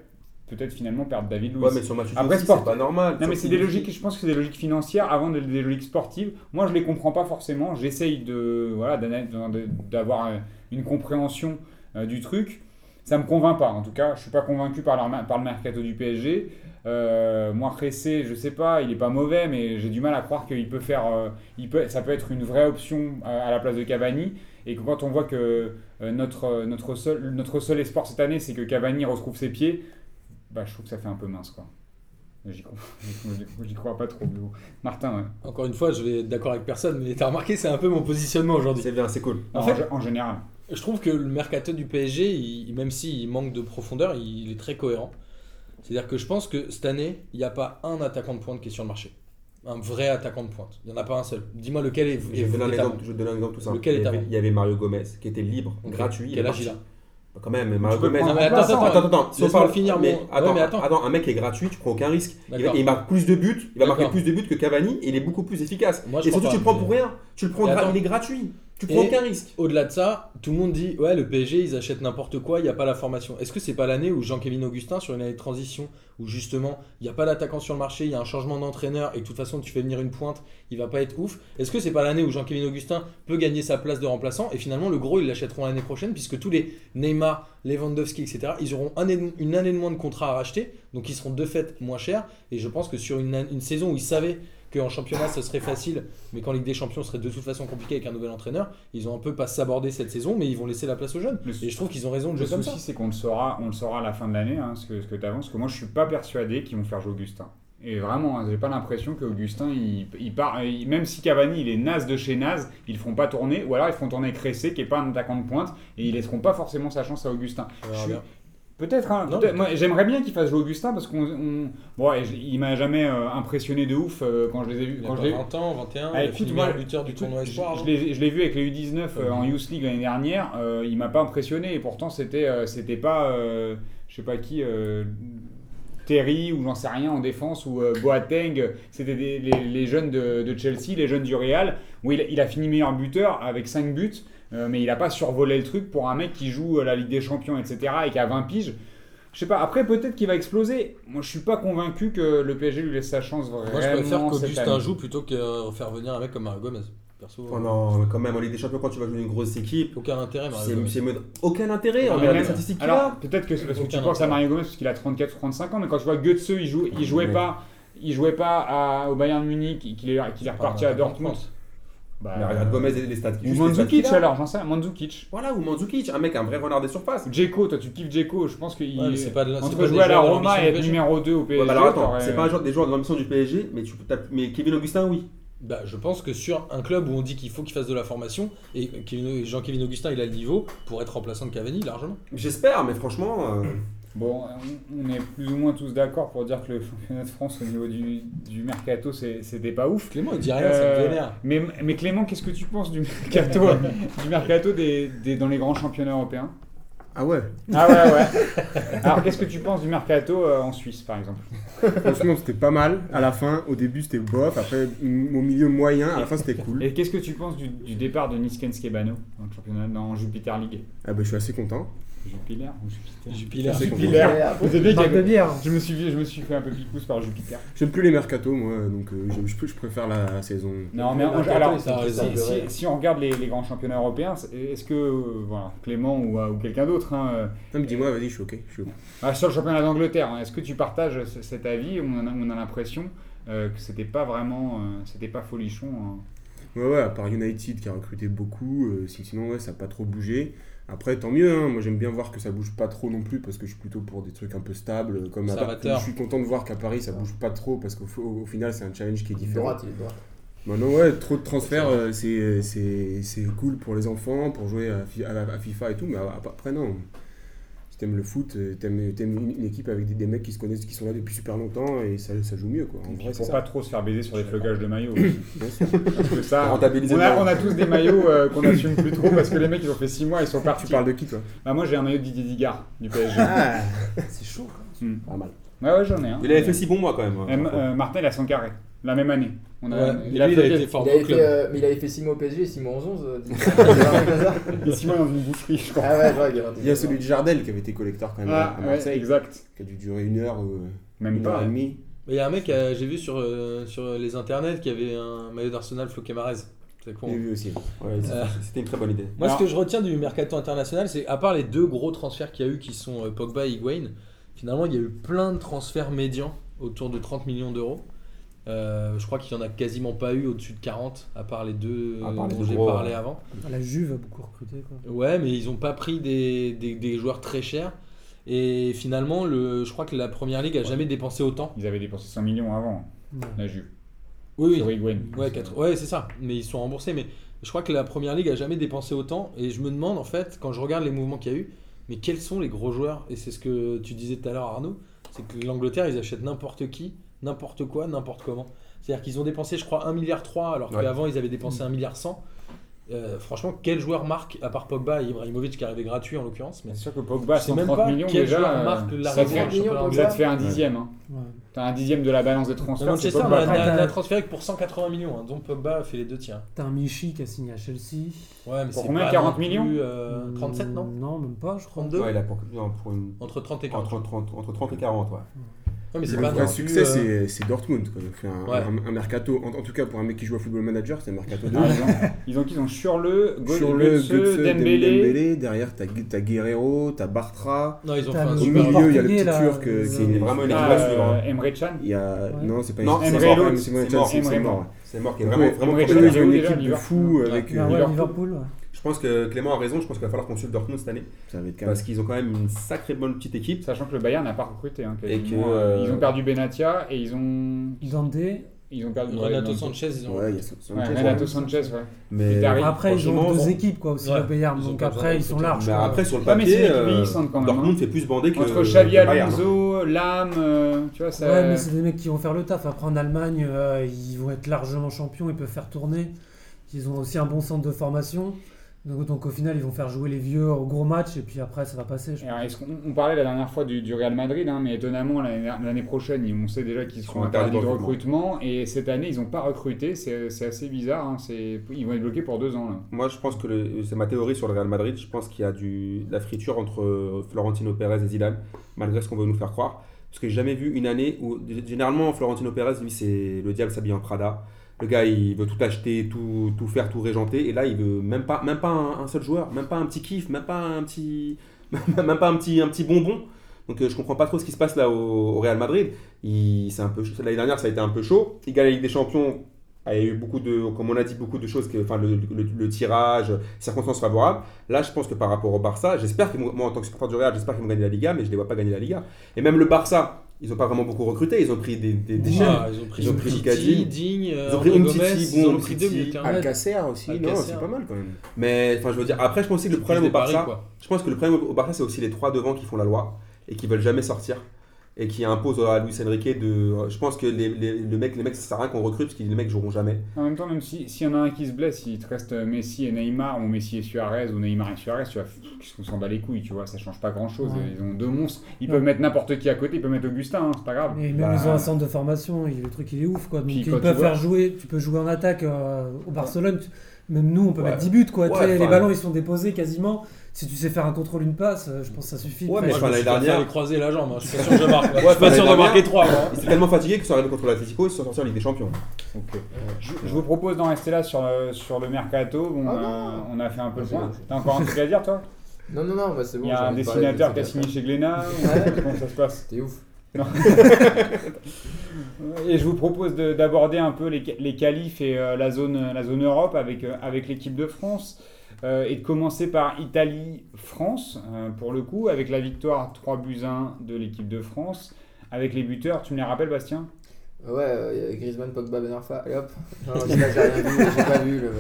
peut-être finalement perdre David Luiz. Ouais, mais sur Mathieu Après, c'est pas normal. Non mais c'est des logiques, je pense que c'est des logiques financières avant de- des logiques sportives. Moi je les comprends pas forcément, j'essaye de voilà d'avoir euh, une compréhension euh, du truc. Ça me convainc pas en tout cas, je suis pas convaincu par, leur par le mercato du PSG. Euh, moi Cressé, je sais pas, il est pas mauvais mais j'ai du mal à croire qu'il peut faire euh, il peut ça peut être une vraie option euh, à la place de Cavani et que quand on voit que notre notre seul notre seul espoir cette année c'est que Cavani retrouve ses pieds, bah je trouve que ça fait un peu mince quoi. J'y crois, crois pas trop. Martin, ouais. Encore une fois, je vais être d'accord avec personne, mais t'as remarqué, c'est un peu mon positionnement aujourd'hui. C'est bien, c'est cool. En en, fait- en général. Je trouve que le mercato du PSG, il- même s'il manque de profondeur, il est très cohérent. C'est-à-dire que je pense que cette année, il n'y a pas un attaquant de pointe qui est sur le marché. Un vrai attaquant de pointe. Il n'y en a pas un seul. Dis-moi lequel est, Je est, vais donner un est exemple, avant. je vais donner un exemple tout simple. Lequel il, y avait, avant il y avait Mario Gomez qui était libre, gratuit. Quel est âge il a? Quand même, Mario peux Gomez. prendre Non, mais un attends, attends, Attends, attends, si on parle finir mais, mon- attends, Ouais, mais attends. attends, un mec est gratuit, tu prends aucun risque. Il, va- D'accord. il marque plus de buts, il va marquer plus de buts que Cavani et il est beaucoup plus efficace. Moi, et surtout, tu le prends pour rien. Tu le prends, Mais gra- attends. il est gratuit. Tu prends aucun risque. Au-delà de ça, tout le monde dit ouais le PSG ils achètent n'importe quoi, il n'y a pas la formation. Est-ce que c'est pas l'année où Jean-Kévin Augustin sur une année de transition où justement il n'y a pas d'attaquant sur le marché, il y a un changement d'entraîneur et de toute façon tu fais venir une pointe, il va pas être ouf. Est-ce que c'est pas l'année où Jean-Kévin Augustin peut gagner sa place de remplaçant et finalement le gros ils l'achèteront l'année prochaine puisque tous les Neymar, Lewandowski etc ils auront un une année de moins de contrat à racheter donc ils seront de fait moins chers et je pense que sur une saison où ils savaient qu'en championnat ce serait facile mais qu'en Ligue des Champions ce serait de toute façon compliqué avec un nouvel entraîneur ils ont un peu pas sabordé cette saison, mais ils vont laisser la place aux jeunes. Le, Et je trouve qu'ils ont raison de le jouer comme ça. souci, c'est qu'on le saura, on le saura à la fin de l'année, hein, ce que, ce que tu avances. Que moi, je suis pas persuadé qu'ils vont faire jouer Augustin. Et vraiment, hein, j'ai pas l'impression qu'Augustin, il, il part, il- même si Cavani, il est naze de chez naze, ils le feront pas tourner, ou alors ils feront tourner Cressé, qui est pas un attaquant de pointe, et ils laisseront pas forcément sa chance à Augustin. Je suis-. Peut-être, hein, mais- j'aimerais bien qu'il fasse jouer Augustin parce qu'on, on- bon, ouais, j- il m'a jamais euh, impressionné de ouf euh, quand je les ai vus. Il a Quand pas je l'ai- 20 ans, 21, Ah, il a écoute, fini moi, buteur du tournoi je- Espoir. Je, hein. l'ai je l'ai vu avec les U19 euh, en Youth League l'année dernière. euh, il m'a pas impressionné et pourtant c'était euh, c'était pas euh, je sais pas qui euh, Terry ou j'en sais rien en défense ou euh, Boateng. C'était les, les jeunes de, de Chelsea, les jeunes du Real où il, a- il a fini meilleur buteur avec 5 buts. Euh, mais il a pas survolé le truc pour un mec qui joue euh, la Ligue des Champions, etc. et qui a 20 piges. Je sais pas, après peut-être qu'il va exploser. Moi je suis pas convaincu que le PSG lui laisse sa chance vraiment. Moi, je préfère qu'Augustin joue plutôt que euh, faire venir un mec comme Mario Gomez. Perso, Oh non, mais quand même, en Ligue des Champions, quand tu vas jouer une grosse équipe, aucun intérêt, Mario c'est Gomez. aucun intérêt. On regarde les statistiques qu'il a. peut-être que c'est parce que tu penses à. Mario Gomez parce qu'il a 34 ou 35 ans, mais quand tu vois Götze, il, joue, il jouait Ouais. pas, il jouait pas à- au Bayern Munich, et qu'il est, qu'il est reparti à Dortmund. Bah, Mais regarde Gomez et les stats. Ou Mandzukic a. alors, j'en sais Mandzukic. Voilà, ou Mandzukic, un mec, un vrai renard des surfaces. Djeko, toi tu kiffes Djeko, je pense qu'il Ouais, mais c'est pas de la- c'est entre pas des jouer à la Roma et être numéro 2 au PSG. Ouais, bah alors attends, c'est pas un joueur des joueurs de l'ambition du PSG, mais, tu, mais Kevin Augustin, oui. Bah, je pense que sur un club où on dit qu'il faut qu'il fasse de la formation, et Kevin- Jean-Kévin Augustin, il a le niveau pour être remplaçant de Cavani largement. J'espère, mais franchement. euh, Bon, on est plus ou moins tous d'accord pour dire que le championnat de France au niveau du, du mercato, c'est- c'était pas ouf. Clément, il dit rien, ça Euh, me vénère. mais, mais Clément, qu'est-ce que tu penses du mercato, du mercato des, des- dans les grands championnats européens? Ah ouais, Ah ouais, ouais. Alors, qu'est-ce que tu penses du mercato euh, en Suisse, par exemple? Franchement c'était pas mal. À la fin, au début c'était bof, après au milieu moyen, à la fin c'était cool. Et qu'est-ce que tu penses du, du départ de Nisken Skebano dans le championnat, dans Jupiter League? Ah bah je suis assez content. Jupiler ou Jupiter Jupiler. Jupiler. Bière. je me suis je me suis fait un peu picousse par Jupiter. J'aime plus les mercatos moi, donc euh, je, je préfère la saison. Non, mais mercato, alors, il ça si, améliorer. si- si on regarde les, les grands championnats européens, est-ce que euh, voilà, Clément ou, euh, ou quelqu'un d'autre, hein, Non mais dis-moi, vas-y, je suis ok. Je suis ah, sur le championnat d'Angleterre, hein, est-ce que tu partages ce- cet avis on a, on a l'impression euh, que c'était pas vraiment, euh, c'était pas folichon hein? Ouais, ouais, à part United qui a recruté beaucoup, euh, si- sinon ouais, ça n'a pas trop bougé. Après, tant mieux, hein. moi j'aime bien voir que ça bouge pas trop non plus parce que je suis plutôt pour des trucs un peu stables. Comme à Conservateur. je suis content de voir qu'à Paris ça bouge pas trop parce qu'au au- au final c'est un challenge qui est différent. droite, droite. Maintenant, ouais, trop de transferts, euh, c'est c'est- c'est cool pour les enfants, pour jouer à, Fi- à- à FIFA et tout, mais après, non. T'aimes le foot, euh, t'aimes t'aimes une, une équipe avec des, des mecs qui se connaissent, qui sont là depuis super longtemps et ça, ça joue mieux, quoi. En vrai, ça. pas trop se faire baiser sur des flocages de maillots. aussi. Bien sûr. Parce que ça, on a, on a tous des maillots euh, qu'on assume plus trop parce que les mecs ils ont fait 6 mois ils sont Tu partis. parles de qui, toi? Bah, moi j'ai un maillot de Didier Digard du PSG. Ah C'est chaud. Pas mal. Ouais, ouais, j'en ai un. Il avait fait 6 bons mois quand même. Euh, euh, Martin il a 100 carrés, la même année. On a, Ouais, il lui, a il fait, a été Il fort avait au club. fait, euh, mais il avait fait 6 mois au PSG et 6 mois en 11. euh, dis- C'est un hasard. il est 6 mois dans une boucherie, je crois. ah ouais, il y a celui de Jardel qui avait été collecteur quand même Ah, à ouais, Marseille, exact. qui a dû durer une heure ou Même une heure pas. et demie. Mais il y a un mec, euh, j'ai vu sur, euh, sur les internets, qui avait un maillot d'Arsenal floqué Marez. C'est con. J'ai vu aussi. Euh. C'était une très bonne idée. Moi, Alors- ce que je retiens du mercato international, c'est à part les deux gros transferts qu'il y a eu qui sont euh, Pogba et Higuain, finalement, il y a eu plein de transferts médians autour de 30 millions d'euros. Euh, je crois qu'il n'y en a quasiment pas eu au-dessus de 40, à part les deux À part les dont j'ai gros, parlé ouais. avant. La Juve a beaucoup recruté. Quoi. Ouais, mais ils n'ont pas pris des, des- des joueurs très chers. Et finalement, le, je crois que la première ligue a jamais dépensé autant. Ils avaient dépensé 100 millions avant, Ouais. la Juve. Oui, Sur oui. Higuain. Ouais, quatre- ouais, c'est ça. Mais ils sont remboursés. Mais je crois que la première ligue a jamais dépensé autant. Et je me demande, en fait, quand je regarde les mouvements qu'il y a eu, mais quels sont les gros joueurs? Et c'est ce que tu disais tout à l'heure, Arnaud c'est que l'Angleterre, ils achètent n'importe qui, n'importe quoi, n'importe comment. C'est-à-dire qu'ils ont dépensé, je crois, 1 milliard 3, alors Ouais. qu'avant, ils avaient dépensé 1 milliard 100. Euh, franchement, quel joueur marque, à part Pogba et Ibrahimovic qui arrivait gratuit en l'occurrence mais C'est sûr que Pogba, Je sais même 130 pas millions quel déjà, joueur euh, marque la ça, fait, millions, ça te fait un dixième. hein. Ouais. T'as un dixième de la balance des transferts. Manchester Après, n'a- t'as- n'a transféré que pour 180 millions, hein, donc Pogba a fait les deux tiers. T'as un Michi qui a signé à Chelsea. Ouais, mais Pour c'est combien, pas 40 non plus, millions euh, 37, non Non, même pas, je crois. 32 Ouais, il a pour, non, pour une. Entre 30 et 40. Entre 30, entre 30 et 40, ouais. Ouais, mais c'est Le pas vrai non plus, succès, euh, c'est- Dortmund. Quoi. Fait un, Ouais. un- un mercato, en, en tout cas pour un mec qui joue à Football Manager, c'est un mercato de Ah, ils, ont, ils ont qui Ils ont sur le, Sur le Götze, Dembélé. derrière t'as t'as Guerrero, t'as Bartra, Non, ils ont fait un au milieu il y a le petit là, turc euh, qui C'est vraiment une équipe à suivre. euh, Emre Can. Il y a... Ouais. Non, c'est pas Non, c'est Emre c'est mort, c'est mort, qui est vraiment, ils ont une équipe de fou avec. Ah euh, Liverpool. Je pense que Clément a raison, je pense qu'il va falloir qu'on suive Dortmund cette année. Ça va être calme. Parce qu'ils ont quand même une sacrée bonne petite équipe. Sachant que le Bayern n'a pas recruté. hein, Et quasiment. que, euh, Ils ont perdu Benatia et ils ont, Dante. ils ont perdu Renato ouais, Sanchez, ils ont. Ouais, il y a Sanchez, Ouais. Renato Sanchez, ouais. Mais. Après, ils ont deux bon. équipes quoi, aussi, Ouais, le Bayern. ils ont Donc après, ils sont larges. Après, sur le papier, euh, quand même, hein. Dortmund fait plus bander que. Entre Xavi Bayern, hein. Alonso, Lam, euh, tu vois, ça. Ouais, mais c'est des mecs qui vont faire le taf. Après, en Allemagne, euh, ils vont être largement champions, ils peuvent faire tourner. Ils ont aussi un bon centre de formation. Donc, donc au final, ils vont faire jouer les vieux au gros match et puis après, ça va passer. je Alors, on parlait la dernière fois du, du Real Madrid, hein, mais étonnamment, l'année prochaine, on sait déjà qu'ils seront interdits de recrutement. Et cette année, ils n'ont pas recruté. C'est assez bizarre. hein, Ils vont être bloqués pour deux ans. Là. Moi, je pense que c'est ma théorie sur le Real Madrid. Je pense qu'il y a du, de la friture entre euh, Florentino Pérez et Zidane, malgré ce qu'on veut nous faire croire. Parce que j'ai jamais vu une année où, généralement, Florentino Pérez, lui, c'est le diable s'habille en Prada. Le gars, il veut tout acheter, tout, tout faire, tout régenter. Et là, il veut même pas, même pas un, seul joueur, même pas un petit kiff, même pas un petit, même pas un petit, un petit bonbon. Donc, euh, je comprends pas trop ce qui se passe là au, Real Madrid. Il- un peu, l'année dernière, ça a été un peu chaud. Il gagne la Ligue des Champions. Il y a eu beaucoup de, comme on a dit, beaucoup de choses, enfin, le, le- le tirage, circonstances favorables. Là, je pense que par rapport au Barça, j'espère que moi, en tant que supporter du Real, j'espère qu'ils vont gagner la Liga, mais je ne les vois pas gagner la Liga. Et même le Barça, ils n'ont pas vraiment beaucoup recruté, ils ont pris des, des, des. Ah, ils ont pris Ils ont pris Titi. Digne, Ils ont pris André Umtiti, Gomez, ils bon, ont pris deux terrain. Alcacer aussi, non, c'est pas mal quand même. Mais enfin, je veux dire, après, je pense aussi que le problème au Barça, je pense que le problème au Barça, c'est aussi les trois devant qui font la loi et qui veulent jamais sortir et qui imposent à Luis Enrique de. Je pense que les, les, le mec, les mecs, ça sert à rien qu'on recrute parce que les mecs joueront jamais. En même temps, même si- s'il y en a un qui se blesse, il te reste Messi et Neymar, ou Messi et Suarez, ou Neymar et Suarez, tu vois, pff, on s'en bat les couilles, tu vois, ça change pas grand chose. Ouais. Ils ont deux monstres. Ils Ouais. peuvent mettre n'importe qui à côté, ils peuvent mettre Augustin, hein, c'est pas grave. Et même Bah, ils ont un centre de formation, il- le truc il est ouf quoi. Donc Puis ils peuvent vois- faire jouer, tu peux jouer en attaque euh, au Barcelone. tu- Même nous on peut Ouais. mettre 10 buts quoi. Tu Ouais, sais, les ballons ils sont déposés quasiment. Si tu sais faire un contrôle, une passe, euh, je pense que ça suffit. Ouais, mais je- l'année dernière- les croiser la jambe, hein. je suis pas sûr que je marque. Ouais, je suis pas sûr de marquer 3. moi. Ils étaient tellement fatigués qu'ils sont arrivés contre l'Atlético et ils se sont sortis en Ligue des Champions. Ok. Je, je vous propose d'en rester là sur le, sur le mercato. Bon, Ah euh, on a fait un peu le point. bon. T'as encore un truc à dire, toi? Non, non, non, bah, c'est bon. Il y a un de de dessinateur qui a signé chez Glénat Comment ça se passe T'es ouf. Et je vous propose de- d'aborder un peu les, les qualifs et euh, la, zone, la zone Europe avec, euh, avec l'équipe de France. Euh, et de commencer par Italie-France, euh, pour le coup, avec la victoire 3 buts 1 de l'équipe de France. Avec les buteurs, tu me les rappelles, Bastien? Ouais, euh, a Griezmann, Pogba, Ben Arfa, allez hop. Non, j'ai pas, rien vu, j'ai pas vu le.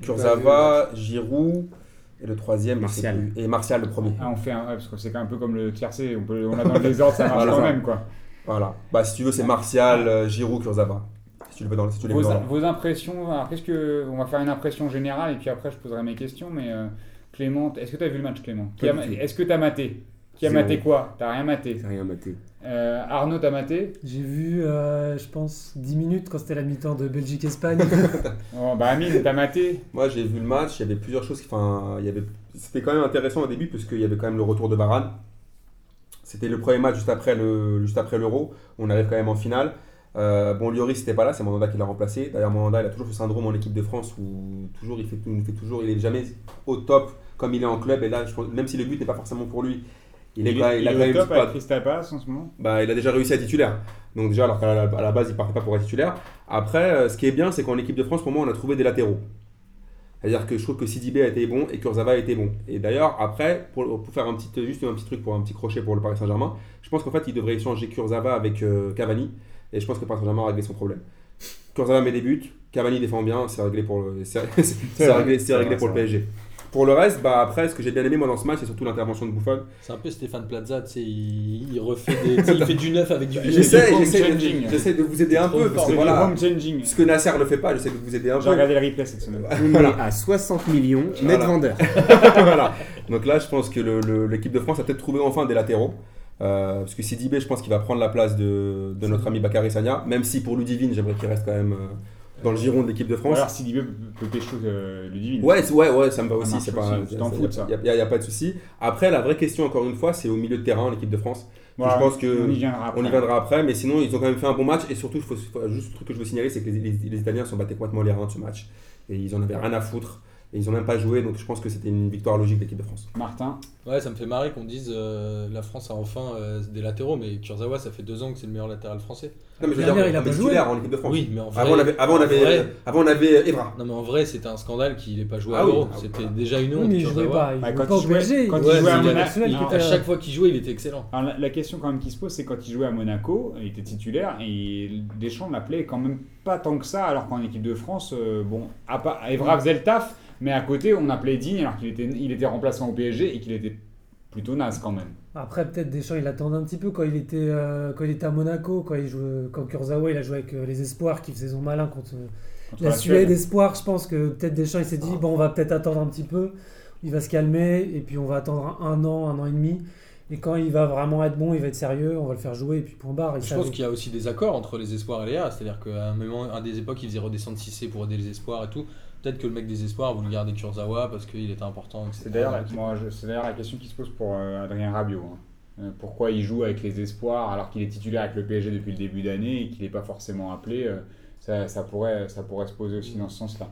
Kurzawa, Giroud et le troisième, Martial. plus. Et Martial le premier. ah, On fait un. ouais, parce que c'est un peu comme le tiercé, on, peut, on l'a dans le désordre, ça marche Voilà. quand même, quoi. Voilà. Bah, si tu veux, c'est Martial, euh, Giroud, Kurzawa. Si tu dans, si tu les veux Vos, dans l'ordre. vos impressions, alors qu'est-ce que. On va faire une impression générale et puis après je poserai mes questions, mais euh, Clément, est-ce que tu as vu le match, Clément? Qui a. Est-ce que tu as maté? Qui a Zéro. maté quoi? T'as rien maté. Rien maté. Euh, Arnaud, t'as maté? J'ai vu, euh, je pense, 10 minutes quand c'était la mi-temps de Belgique-Espagne. oh, Bah, Amine, t'as maté Moi, j'ai vu le match, il y avait plusieurs choses. qui- Enfin, il y avait... C'était quand même intéressant au début, parce qu'il y avait quand même le retour de Varane. C'était le premier match juste après le juste après l'Euro. On arrive quand même en finale. Euh, bon, Lloris n'était pas là, c'est Mandanda qui l'a remplacé. D'ailleurs, Mandanda, il a toujours ce syndrome en équipe de France où toujours il fait, il fait toujours, il est jamais au top comme il est en club. Et là, je pense- même si le but n'est pas forcément pour lui, il est même, il a est au top pas- avec Crystal Palace en ce moment bah, il a déjà réussi à être titulaire. Donc déjà, alors qu'à la, à la base, il partait pas pour être titulaire. Après, euh, ce qui est bien, c'est qu'en équipe de France, pour moi, on a trouvé des latéraux. C'est-à-dire que je trouve que Sidibé a été bon et Kurzawa a été bon. Et d'ailleurs, après, pour, pour faire un petit, juste un petit truc, pour un petit crochet pour le Paris Saint-Germain, je pense qu'en fait, il devrait échanger Kurzawa avec euh, Cavani. Et je pense que le Paris Saint-Germain a réglé son problème. Kurzawa met des buts, Cavani défend bien, c'est réglé pour le, c'est, c'est- c'est vrai, réglé, c'est c'est réglé vrai, pour le c'est PSG. Pour le reste, bah, après, ce que j'ai bien aimé moi dans ce match, c'est surtout l'intervention de Buffon. C'est un peu Stéphane Plaza, tu sais, il, il refait des, il fait du neuf avec du vieux. J'essaie, j'essaie, de vous aider un peu, parce que voilà, home changing. ce que Nasser ne fait pas, j'essaie de vous aider un J'ai peu. regardé le replay cette semaine. On Voilà. est à 60 millions net Voilà. vendeur. voilà. Donc là, je pense que le- le- l'équipe de France a peut-être trouvé enfin des latéraux. Euh, parce que Sidibé, je pense qu'il va prendre la place de, de notre ami Bakary Sagna, même si pour Ludivine, j'aimerais qu'il reste quand même euh, dans le giron de l'équipe de France. alors Sidibé peut pécho euh, Ludivine. Ouais, ouais, ouais, ça me va aussi, marche c'est pas aussi, tu t'en fous de ça. Il n'y a, pas de souci. Après, la vraie question, encore une fois, c'est au milieu de terrain, l'équipe de France. Voilà, je pense que on y viendra après. On y viendra après, mais sinon, ils ont quand même fait un bon match. Et surtout, faut, juste le truc que je veux signaler, c'est que les, les- les Italiens sont battés complètement les reins de ce match. Et ils en avaient rien à foutre. Et ils ont même pas joué, donc je pense que c'était une victoire logique de l'équipe de France. Martin, Ouais, ça me fait marrer qu'on dise euh, la France a enfin euh, des latéraux, mais Kurzawa, ça fait deux ans que c'est le meilleur latéral français. Non, mais je veux dire, il a pas joué. titulaire en équipe de France. Oui, mais en vrai. Avant, on avait, avant, on en avait, vrai- avant, on avait Evra. non, mais en vrai, c'était un scandale qu'il n'ait pas joué Ah à oui. l'Euro. Ah oui, C'était voilà. déjà une Oui, honte. mais il jouait pas, il Bah, quand pas au il jouait- PSG. quand il jouait à Monaco- À chaque fois qu'il jouait, il était excellent. Alors, la, la question quand même qui se pose, c'est quand il jouait à Monaco, il était titulaire et Deschamps l'appelait quand même pas tant que ça, alors qu'en équipe de France, euh, bon, à pas, Evra faisait le taf, mais à côté on appelait Digne alors qu'il était, il était remplaçant au PSG et qu'il était plutôt naze quand même. Après, peut-être Deschamps, il attendait un petit peu quand il était, euh, quand il était à Monaco, quand, il jouait, quand Kurzawa il a joué avec euh, les Espoirs qui faisaient son malin contre, Contre La Suède, espoir, je pense que peut-être Deschamps il s'est dit bon, on va peut-être attendre un petit peu, il va se calmer, et puis on va attendre un, un an, un an et demi. Et quand il va vraiment être bon, il va être sérieux, on va le faire jouer, et puis point barre. il Je pense qu'il y a aussi des accords entre les espoirs et les A. C'est-à-dire qu'à un moment, à des époques, il faisait redescendre Cissé pour aider les espoirs et tout. Peut-être que le mec des espoirs voulait garder Kurzawa parce qu'il était important. etc. C'est d'ailleurs, la, Donc, moi, je- c'est d'ailleurs la question qui se pose pour euh, Adrien Rabiot. hein. Euh, pourquoi il joue avec les espoirs alors qu'il est titulaire avec le PSG depuis le début d'année et qu'il n'est pas forcément appelé euh, ça, ça pourrait, ça pourrait se poser aussi dans ce sens-là.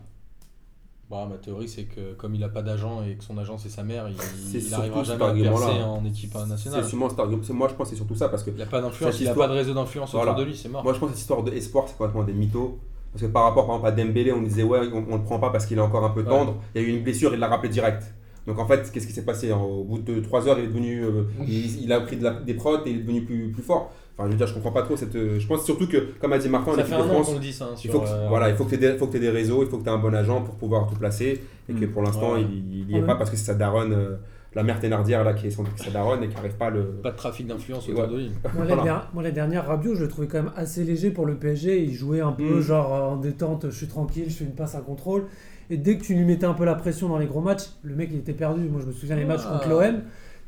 bah, ma théorie, c'est que comme il a pas d'agent et que son agent c'est sa mère, il, C'est il surtout arrivera cet jamais à percer en équipe nationale. C'est sûrement cet argument. c'est- Moi, je pense que c'est surtout ça parce que Il a pas d'influence, il a histoire- pas de réseau d'influence Voilà. autour de lui, c'est mort. Moi, je pense que cette histoire d'espoir, c'est complètement des mythos. Parce que par rapport, par exemple, à Dembélé, on disait, ouais, on, on le prend pas parce qu'il est encore un peu Ouais. tendre. Il y a eu une blessure, il l'a rappelé direct. Donc en fait, qu'est-ce qui s'est passé? Au bout de 3 heures, il est devenu, euh, il, il a pris de la- des protes et il est devenu plus, plus fort. Enfin, je veux dire, je comprends pas trop cette. euh, Je pense surtout que, comme a dit Martin, en Ça équipe fait un France, qu'on le dit ça. hein, il faut que, euh, voilà, il faut que tu aies, des- des réseaux, il faut que tu aies un bon agent pour pouvoir tout placer. Et que Mm. pour l'instant, Ouais. il n'y est Ouais. pas parce que c'est sa daronne, euh, la mère Thénardier là, qui est son, sa daronne et qui n'arrive pas à le. Pas de trafic d'influence Ouais. autour de lui. Moi, la, Voilà. der- moi, la dernière Rabiot, je le trouvais quand même assez léger pour le PSG. Il jouait un peu Mm. genre euh, en détente, je suis tranquille, je fais une passe, un contrôle. Et dès que tu lui mettais un peu la pression dans les gros matchs, le mec il était perdu. Moi je me souviens les matchs Ah. contre l'OM.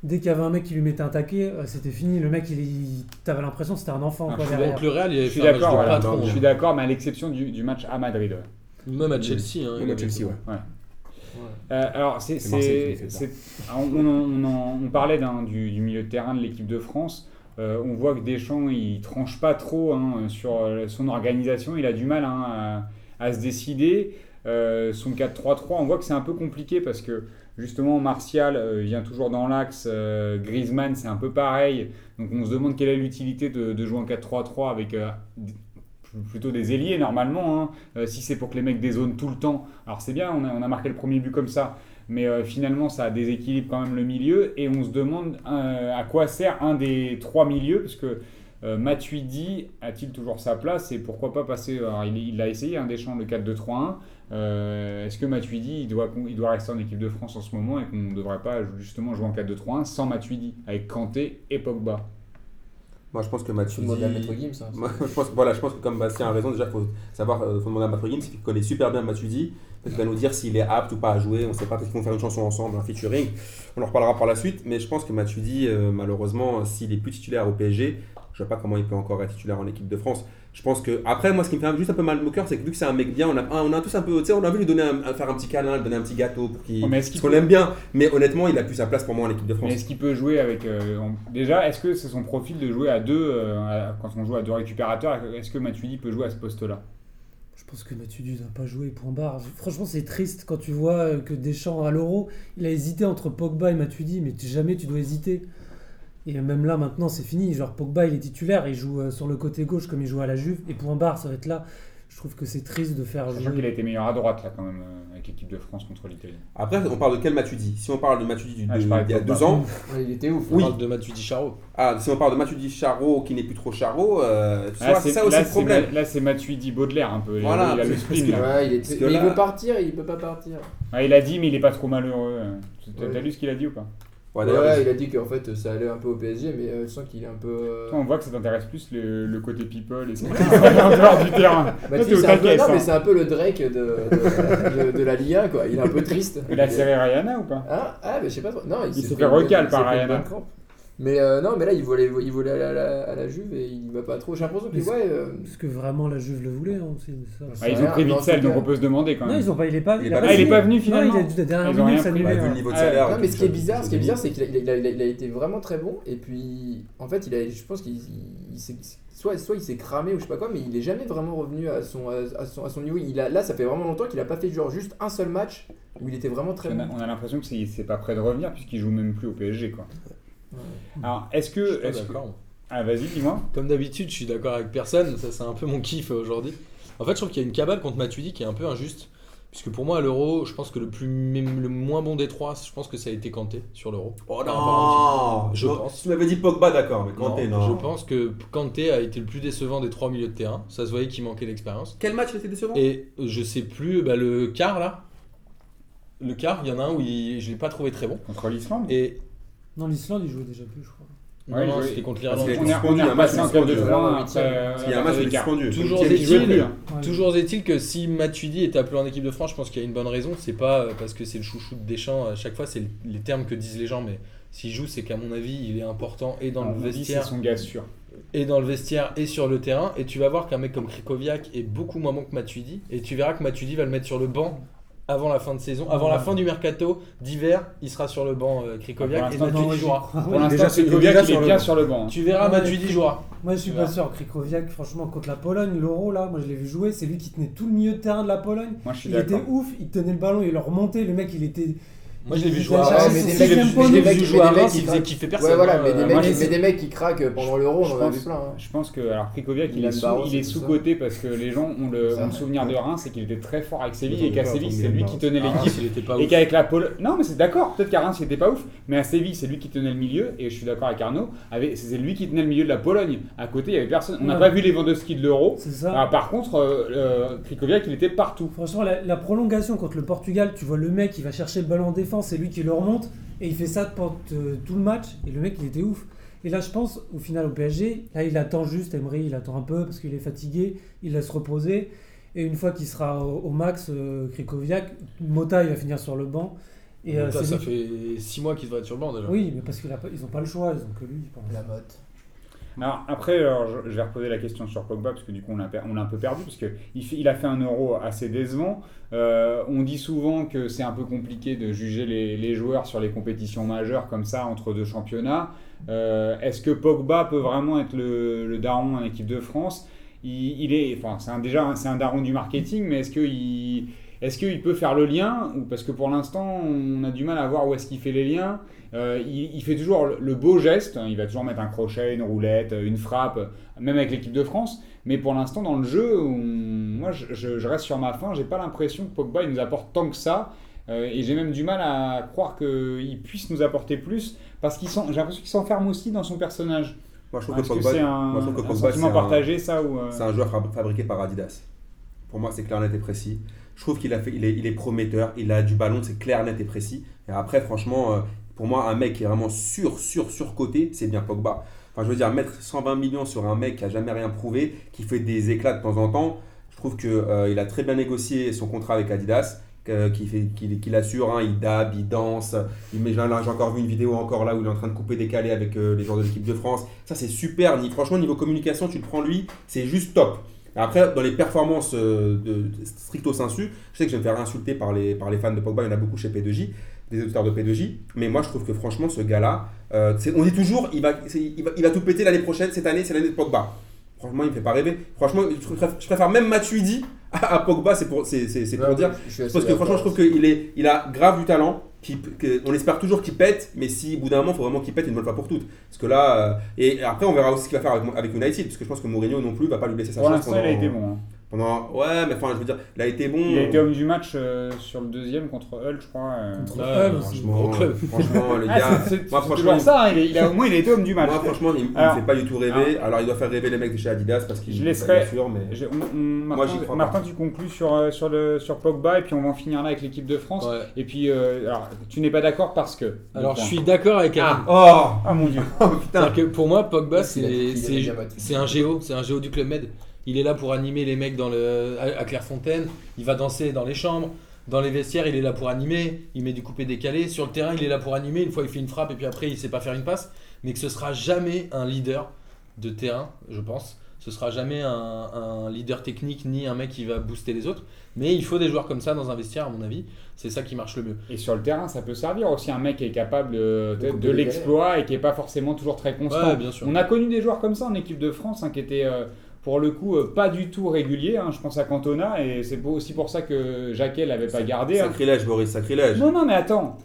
Dès qu'il y avait un mec qui lui mettait un taquet, euh, c'était fini. Le mec, il, il- t'avais l'impression que c'était un enfant Ah, quoi, je suis derrière. Donc le Real, il Je suis d'accord, de voilà, je suis d'accord, mais à l'exception du, du match à Madrid. ouais. Même à Chelsea. Hein, Même à Chelsea, ouais. Euh, alors, c'est, on, on en- on en- on parlait du, du milieu de terrain de l'équipe de France. Euh, on voit que Deschamps, il tranche pas trop hein, sur euh, son organisation. Il a du mal hein, à, à se décider. Euh, son 4-3-3, on voit que c'est un peu compliqué parce que justement Martial vient toujours dans l'axe. Griezmann, c'est un peu pareil. Donc on se demande quelle est l'utilité de, de jouer en 4-3-3 avec plutôt des ailiers normalement. hein. Euh, si c'est pour que les mecs dézonent tout le temps, alors c'est bien, on a, on a marqué le premier but comme ça, mais euh, finalement ça déséquilibre quand même le milieu et on se demande euh, à quoi sert un des trois milieux parce que Matuidi a-t-il toujours sa place et pourquoi pas passer alors, il, il a essayé un Deschamps le 4-2-3-1 Euh, est-ce que Matuidi il doit, il doit rester en équipe de France en ce moment et qu'on ne devrait pas justement jouer en 4-2-3-1 sans Matuidi avec Kanté et Pogba? Moi, je pense que Faut Matuidi. demander à Maître Gims. hein. Moi, je pense, voilà, je pense que comme Bastien a raison, déjà, il faut savoir, euh, faut demander à Maître Gims, qui connaît super bien Matuidi. Peut-être qu'il va nous dire s'il est apte ou pas à jouer. On ne sait pas, peut-être qu'ils vont faire une chanson ensemble, un featuring. On en reparlera par la suite. Mais je pense que Matuidi, euh, malheureusement, s'il est plus titulaire au PSG, je ne vois pas comment il peut encore être titulaire en équipe de France. Je pense que, après, moi, ce qui me fait juste un peu mal au cœur, c'est que vu que c'est un mec bien, on a, on a tous un peu, tu sais, on a vu lui donner un, faire un petit câlin, lui donner un petit gâteau pour qu'il. Qu'il parce qu'on peut- l'aime bien. Mais honnêtement, il a plus sa place pour moi en équipe de France. Mais est-ce qu'il peut jouer avec. euh, déjà, est-ce que c'est son profil de jouer à deux, euh, à- quand on joue à deux récupérateurs Est-ce que Matuidi peut jouer à ce poste-là? Je pense que Matuidi n'a pas joué, point barre. Franchement, c'est triste quand tu vois euh, que Deschamps à l'Euro, il a hésité entre Pogba et Matuidi, mais tu- jamais tu dois hésiter. Et même là, maintenant, c'est fini. Genre, Pogba, il est titulaire, il joue euh, sur le côté gauche comme il joue à la Juve, et point barre, ça va être là. Je trouve que c'est triste de faire Sachant qu'il a jouer. été meilleur à droite, là, quand même, euh, avec l'équipe de France contre l'Italie. Après, on parle de quel Matuidi? Si on parle de Matuidi du- Ah, de- je d'il y a deux ans, Ouais, il était ouf. On Oui. parle de Matuidi Charo. Ah, si on parle de Matuidi Charo qui n'est plus trop Charo, euh, tu Là, vois, c'est ça aussi là, le problème. Là, c'est Matuidi Baudelaire, un peu. Il a- Voilà, il a le spleen, que- là. Ouais, il, est... Là- il veut partir, il peut pas partir. Ah, il a dit, mais il est pas trop malheureux. T'as Ouais. t'as lu ce qu'il a dit ou pas? Ouais, il a dit qu'en fait ça allait un peu au PSG, mais euh, je sens qu'il est un peu. euh, Toi, on voit que ça t'intéresse plus le, le côté people et ce qui en dehors du terrain. Bah, Toi, au c'est un peu... Non, mais c'est un peu le Drake de, de, de- de la Liga, quoi. Il est un peu triste. Il a serré Rihanna ou pas? Ah, ah, mais je sais pas trop. Non, il, s'est s'est fait recal il par Rihanna. Mais euh, non, mais là, il voulait, il voulait aller à la, à la Juve et il va pas trop. J'ai l'impression Mais ouais. euh, Parce que vraiment la Juve le voulait. hein, c'est ça. Ah, Ils ont pris ce donc on peut se demander quand Non, même. ils ont pas, il est pas, Il est a pas- Ah, il est pas venu, finalement Non, il a dernière minute, ça bah, hein. le niveau de Ah, salaire. Non, mais ce qui est bizarre, c'est ce qui est bizarre, c'est qu'il a, il a- il a- il a été vraiment très bon. Et puis, en fait, il a, je pense qu'il il- il s'est- soit, soit il s'est cramé ou je sais pas quoi, mais il est jamais vraiment revenu à son, à son, à son niveau. Il a, là, ça fait vraiment longtemps qu'il a pas fait genre juste un seul match où il était vraiment très On a, bon. on a l'impression que c'est c'est pas prêt de revenir puisqu'il joue même plus au PSG quoi. Alors est-ce Je suis que, pas est-ce que- d'accord. ah vas-y dis-moi. Comme d'habitude, je suis d'accord avec personne. Ça, c'est un peu mon kiff euh, aujourd'hui. En fait, je trouve qu'il y a une cabale contre Matuidi qui est un peu injuste. Puisque pour moi, à l'euro, je pense que le, plus, le moins bon des trois, je pense que ça a été Kanté sur l'euro. Oh rapport non Je Non, pense. Tu m'avais dit Pogba, d'accord, mais Kanté, non. Je pense que Kanté a été le plus décevant des trois milieux de terrain. Ça se voyait qu'il manquait d'expérience. Quel match était décevant? Et euh, je sais plus, bah, le quart là. Le quart, il y en a un où il- je l'ai pas trouvé très bon. Contre l'Islande Et Non, l'Islande, il jouait déjà plus, je crois. non, Ouais, non, il c'était jouait- contre l'Irlande. On est, suspendu, on est un match repassé en suspendu, 4 2 3 ouais. après. Parce qu'il y a un match suspendu. Toujours qui jouait est-il- Toujours est-il que si Matuidi est appelé en équipe de France, je pense qu'il y a une bonne raison. C'est pas euh, parce que c'est le chouchou de Deschamps à chaque fois, c'est les termes que disent les gens, mais s'il joue, c'est qu'à mon avis, il est important et dans À le vestiaire, c'est son gars sûr. et dans le vestiaire et sur le terrain. Et tu vas voir qu'un mec comme Krikoviak est beaucoup moins bon que Matuidi. Et tu verras que Matuidi va le mettre sur le banc avant la fin de saison, avant la fin du mercato d'hiver, il sera sur le banc euh, Krikoviak et Matuidi jouera. Pour l'instant, déjà, c'est il est Koviak, déjà il sur le bien banc. sur le banc. Tu verras Matuidi jouera. Moi, je suis pas sûr. Krikoviak, franchement, contre la Pologne, l'Euro, là, moi, je l'ai vu jouer. C'est lui qui tenait tout le milieu de terrain de la Pologne. Moi, je suis Il était ouf. Il tenait le ballon, il le remontait. Le mec, il était. Moi je l'ai vu jouer à Reims. Je l'ai vu- jouer à Reims, il qui faisait kiffer personne. Ouais, voilà, hein, mais des, euh, mecs, moi, mais je- des mecs qui craquent pendant l'euro, je on en a pense- vu plein. hein. Je pense que alors Krikoviak il est sous, Barros, il est c'est tout sous-coté parce que les gens ont le, souvenir de Reims, c'est qu'il était très fort avec Séville et qu'à Séville c'est lui qui tenait Reims, l'équipe et qu'avec la Pologne. Non mais c'est d'accord, peut-être qu'à Reims il était pas ouf, mais à Séville c'est lui qui tenait le milieu et je suis d'accord avec Arnaud, c'est lui qui tenait le milieu de la Pologne. À côté il y avait personne. On n'a pas vu les Lewandowski de l'Euro. C'est ça. Ah, par contre, euh, euh, Krikoviak il était partout. Franchement, la, prolongation contre le Portugal, tu vois le mec, il va chercher le ballon en défense, c'est lui qui le remonte, et il fait ça pendant euh, tout le match, et le mec, il était ouf. Et là, je pense, au final, au PSG, là, il attend juste, Emery, il attend un peu parce qu'il est fatigué, il laisse reposer, et une fois qu'il sera au, au max, euh, Krikoviak, Mota, il va finir sur le banc. Et, euh, Ça, lui- fait 6 mois qu'il devrait être sur le banc déjà. Oui, mais parce qu'ils n'ont pas le choix, ils ont que lui, je pense. La motte. Alors, après, alors, je, vais reposer la question sur Pogba parce que du coup on l'a on un peu perdu parce que il, a fait un euro assez décevant. Euh, on dit souvent que c'est un peu compliqué de juger les, joueurs sur les compétitions majeures comme ça entre deux championnats. Euh, Est-ce que Pogba peut vraiment être le, daron en équipe de France? Il, est, enfin, c'est déjà c'est un daron du marketing, mais est-ce qu'il est-ce qu'il peut faire le lien ou Parce que pour l'instant, on a du mal à voir où est-ce qu'il fait les liens. Euh, il, il fait toujours le, beau geste, hein, il va toujours mettre un crochet, une roulette, une frappe, même avec l'équipe de France. Mais pour l'instant, dans le jeu, on- moi je, je- je reste sur ma faim, j'ai pas l'impression que Pogba il nous apporte tant que ça. Euh, et j'ai même du mal à croire qu'il puisse nous apporter plus, parce qu'il j'ai l'impression qu'il s'enferme aussi dans son personnage. Moi, je trouve que Est-ce que Pogba, c'est un, un sentiment c'est un- partagé, ça ou, euh, C'est un joueur fab- fabriqué par Adidas. Pour moi, c'est clair, net et précis. Je trouve qu'il a fait, il est, il est prometteur, il a du ballon, c'est clair, net et précis. Et après, franchement, euh, pour moi, un mec qui est vraiment sur, sur, sur côté, c'est bien Pogba. Enfin, je veux dire, mettre 120 millions sur un mec qui a jamais rien prouvé, qui fait des éclats de temps en temps, je trouve qu'il il a très bien négocié son contrat avec Adidas. qu'il assure, hein, il dab, il danse, il j'ai encore vu une vidéo encore là où il est en train de couper des calés avec euh, les joueurs de l'équipe de France. Ça c'est super, franchement niveau communication tu le prends lui, c'est juste top. Après, dans les performances euh, stricto sensu, je sais que je vais me faire insulter par les, par les fans de Pogba, il y en a beaucoup chez P2J, des auditeurs de P2J, mais moi je trouve que franchement ce gars-là, euh, on dit toujours, il va, il va, il va tout péter l'année prochaine, cette année c'est l'année de Pogba. Franchement, il me fait pas rêver. Franchement, je préfère, je préfère même Matuidi à, à Pogba, c'est pour, c'est, c'est- c'est pour Ouais, dire. Parce que franchement, je trouve qu'il est, il a grave du talent. Qui, que- on espère toujours qu'il pète, mais si au bout d'un moment, il faut vraiment qu'il pète une bonne fois pour toutes. Parce que là, euh, et après, on verra aussi ce qu'il va faire avec, avec United, parce que je pense que Mourinho non plus va pas lui laisser sa Pour chance l'instant, pendant, il a été bon. Pendant- Ouais, mais enfin, je veux dire, il a été bon. Il a été homme du match euh, sur le deuxième contre Hull, je crois. euh. Contre Ouais, Hull. Franchement, club. franchement, les Ah, gars. c'est- c'est- moi, franchement, ça, hein, il est- il a- au moins il a été homme du match. Moi, franchement, il, il Alors- me fait pas du tout rêver. Alors, il doit faire rêver les mecs de chez Adidas parce qu'il Je laisserai- bien sûr, mais. J'ai- on- on- Moi, Martin, j'y crois Martin, pas. tu conclus sur, euh, sur, le, sur Pogba et puis on va en finir là avec l'équipe de France. Ouais. Et puis, euh, alors, tu n'es pas d'accord parce que. Alors je suis d'accord avec Aaron. Oh Ah mon dieu. Oh putain C'est-à-dire que pour moi, Pogba, c'est un géo, c'est un géo du Club Med. Il est là pour animer les mecs dans le, à, à Clairefontaine, il va danser dans les chambres, dans les vestiaires, il est là pour animer, il met du coupé décalé. Sur le terrain, il est là pour animer, une fois il fait une frappe et puis après il sait pas faire une passe. Mais que ce sera jamais un leader de terrain, je pense. Ce sera jamais un, un leader technique ni un mec qui va booster les autres. Mais il faut des joueurs comme ça dans un vestiaire, à mon avis. C'est ça qui marche le mieux. Et sur le terrain, ça peut servir aussi un mec qui est capable euh, de, l'exploit et qui est pas forcément toujours très constant. Ouais, bien sûr. On a connu des joueurs comme ça en équipe de France hein, qui étaient euh, pour le coup euh, pas du tout réguliers. hein. Je pense à Cantona et c'est aussi pour ça que Jacquet l'avait pas gardé. hein. Sacrilège, Boris, sacrilège. Non, non, mais attends.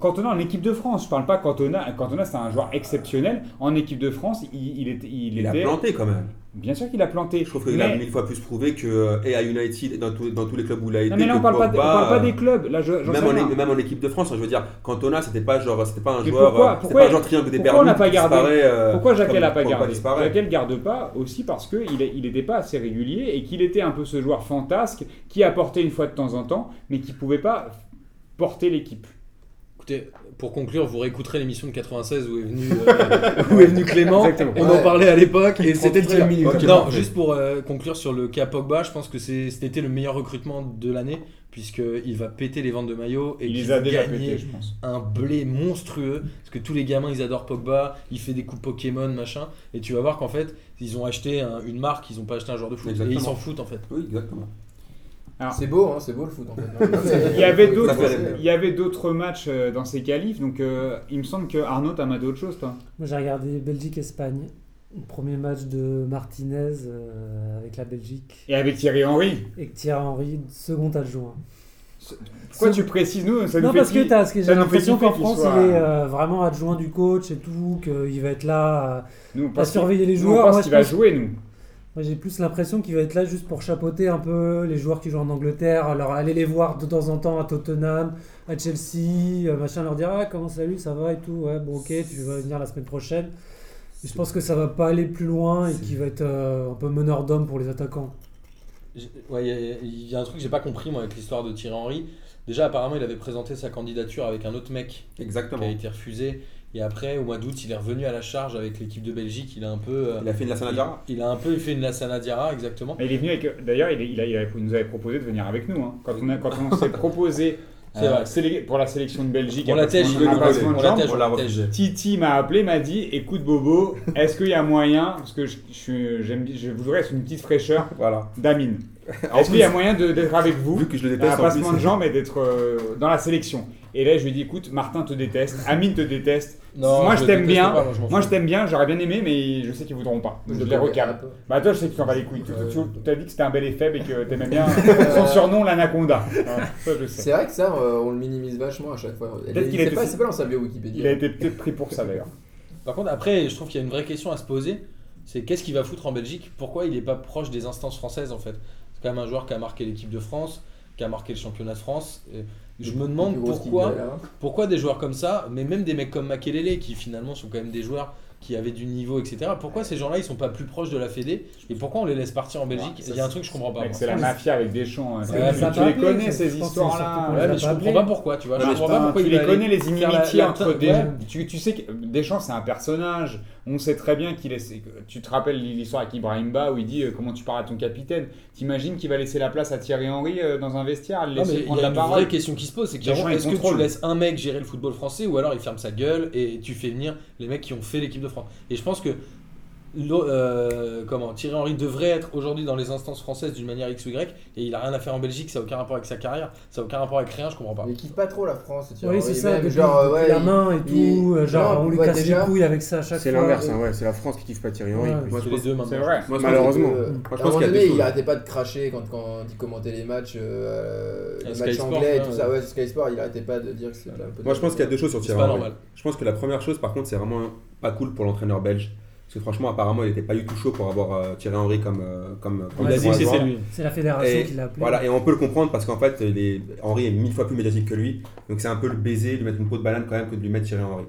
Cantona en équipe de France, je parle pas Cantona. Cantona, c'est un joueur exceptionnel. En équipe de France, il, il était. Il, Il a planté quand même. Bien sûr qu'il a planté. Je trouve qu'il mais, a mille fois plus prouvé que euh, et à United dans, tous- dans tous les clubs où il a été. non, mais là, on parle, pas, de- on Pogba, parle pas euh, des clubs. Là, je, Même en, rien. même en équipe de France, hein, je veux dire, Cantona, c'était pas genre, c'était pas un Mais joueur, pourquoi- euh, pourquoi- pas un genre triangle des pourquoi on Bermudes pas gardé euh, Pourquoi Jacquet comme l'a pas gardé le garde pas aussi parce qu'il il n'était pas assez régulier et qu'il était un peu ce joueur fantasque qui apportait une fois de temps en temps, mais qui pouvait pas porter l'équipe. Écoutez, pour conclure, vous réécouterez l'émission de 96 où est venu, euh, où est venu Clément. Exactement. On en parlait à l'époque et c'était 33 très minutes. Non, parfait. juste pour euh, conclure sur le cas Pogba, je pense que c'était le meilleur recrutement de l'année puisqu'il va péter les ventes de maillots et Il les a va déjà gagner pétés, je pense. un blé monstrueux parce que tous les gamins ils adorent Pogba, il fait des coups Pokémon machin et tu vas voir qu'en fait ils ont acheté un- une marque, ils ont pas acheté un joueur de foot et ils s'en foutent en fait. Oui, exactement. C'est beau, hein, c'est beau le foot en fait. Il y avait d'autres, fait rêver. il y avait d'autres matchs euh, dans ces qualifs, donc euh, il me semble que Arnaud t'as maté autre chose, toi. Moi j'ai regardé Belgique-Espagne. Premier match de Martinez euh, avec la Belgique. Et avec Thierry Henry. Et Thierry Henry, second adjoint. Pourquoi tu précises nous ça nous Non, fait parce que t'as- parce que j'ai l'impression qu'en France, soit- il est euh, vraiment adjoint du coach et tout, qu'il va être là Nous, à, surveiller les qu'il- nous, on joueurs. pense Moi, qu'il je va jouer, nous. Moi, j'ai plus l'impression qu'il va être là juste pour chapeauter un peu les joueurs qui jouent en Angleterre, alors aller les voir de temps en temps à Tottenham, à Chelsea, euh, machin, leur dire ah comment salut, ça va et tout, ouais bon ok, tu vas venir la semaine prochaine. Et je pense que ça va pas aller plus loin et qu'il va être euh, un peu meneur d'hommes pour les attaquants. Ouais, il y a- il y, a un truc que j'ai pas compris moi avec l'histoire de Thierry Henry. Déjà apparemment il avait présenté sa candidature avec un autre mec qui Exactement. a été refusé et après au mois d'août il est revenu à la charge avec l'équipe de Belgique. Il a un peu euh, Il a fait une Lassana Diarra? il, il a un peu fait une Lassana Diarra exactement. Mais il est venu avec. D'ailleurs, il, nous avait proposé de venir avec nous. hein. Quand on, a- quand on s'est proposé euh, vrai. pour la sélection de Belgique, On la tèche. Titi m'a appelé, m'a dit écoute Bobo, est-ce qu'il y a moyen, parce que je, je, je voudrais être une petite fraîcheur Voilà. d'Amine. Est-ce qu'il y a moyen de- d'être avec vous? Vu que je le un déteste en passement de jambes et d'être euh, dans la sélection Et là, je lui ai dit écoute, Martin te déteste, Amine te déteste. Non, moi, je t'aime bien. pas, moi, je t'aime bien, j'aurais bien aimé, mais je sais qu'ils voudront pas. Donc, je les recale. Bah, toi, je sais que tu t'en bats les couilles. Tu- Tu tu as dit que c'était un bel effet et que t'aimais bien son surnom, l'anaconda. Voilà, ça, je sais. C'est vrai que ça, euh, on le minimise vachement à chaque fois. Peut-être qu'il c'est pas, c'est pas dans sa bio Il a Wikipédia. été peut-être pris pour ça d'ailleurs. Par contre, après, je trouve qu'il y a une vraie question à se poser. C'est qu'est-ce qu'il va foutre en Belgique? Pourquoi il n'est pas proche des instances françaises en fait? C'est quand même un joueur qui a marqué l'équipe de France, qui a marqué le championnat de France. Et je me demande pourquoi, pourquoi des joueurs comme ça, mais même des mecs comme Makelele qui finalement sont quand même des joueurs qui avaient du niveau, etc. Pourquoi ces gens-là ils sont pas plus proches de la Fédé et pourquoi on les laisse partir en Belgique? Ouais, Il y a un truc que je comprends pas. C'est la mafia avec Deschamps. hein. Ouais, C'est- ça tu les connais ces histoires-là. je comprends pas pourquoi, tu vois. Non, je comprends pas pourquoi tu il les connais les inimitiés entre des. Tu, tu sais que Deschamps c'est un personnage. On sait très bien qu'il est. Tu te rappelles l'histoire avec Ibrahim Ba où il dit euh, comment tu parles à ton capitaine. T'imagines qu'il va laisser la place à Thierry Henry euh, dans un vestiaire, le Non, il y a la une parole? vraie question qui se pose, c'est que est-ce que tu laisses un mec gérer le football français ou alors il ferme sa gueule et tu fais venir les mecs qui ont fait l'équipe de France? Et je pense que euh, comment Thierry Henry devrait être aujourd'hui dans les instances françaises d'une manière X ou Y et il a rien à faire en Belgique, ça n'a aucun rapport avec sa carrière, ça n'a aucun rapport avec rien, je comprends pas. Mais il kiffe pas trop la France. Thierry Oui, Henry, c'est ça, même, genre, euh, depuis ouais, la il- main et il- tout, euh, genre Non, on lui ouais, casse déjà- les couilles avec ça à chaque fois. C'est l'inverse, hein, ouais, c'est la France qui kiffe pas Thierry Henry. Ouais. plus. Moi, je C'est les deux maintenant. Vrai. Moi, Malheureusement. euh, Moi, je à un pense moment qu'il il choses. arrêtait pas de cracher quand, quand il commentait les matchs, euh, les Sky matchs Sport, anglais et tout ça. Ouais, Sky Sport, il arrêtait pas de dire que c'était un peu. Moi, je pense qu'il y a deux choses sur Thierry Henry. Je pense que la première chose, par contre, c'est vraiment pas cool pour l'entraîneur belge. Parce que franchement, apparemment, il n'était pas du tout chaud pour avoir euh, Thierry Henry comme, euh, comme, comme adjoint. c'était lui. C'est la fédération Et qui l'a appelé. Voilà, et on peut le comprendre parce qu'en fait, les... Henry est mille fois plus médiatique que lui. Donc c'est un peu le baiser, lui mettre une peau de banane quand même que de lui mettre Thierry Henry.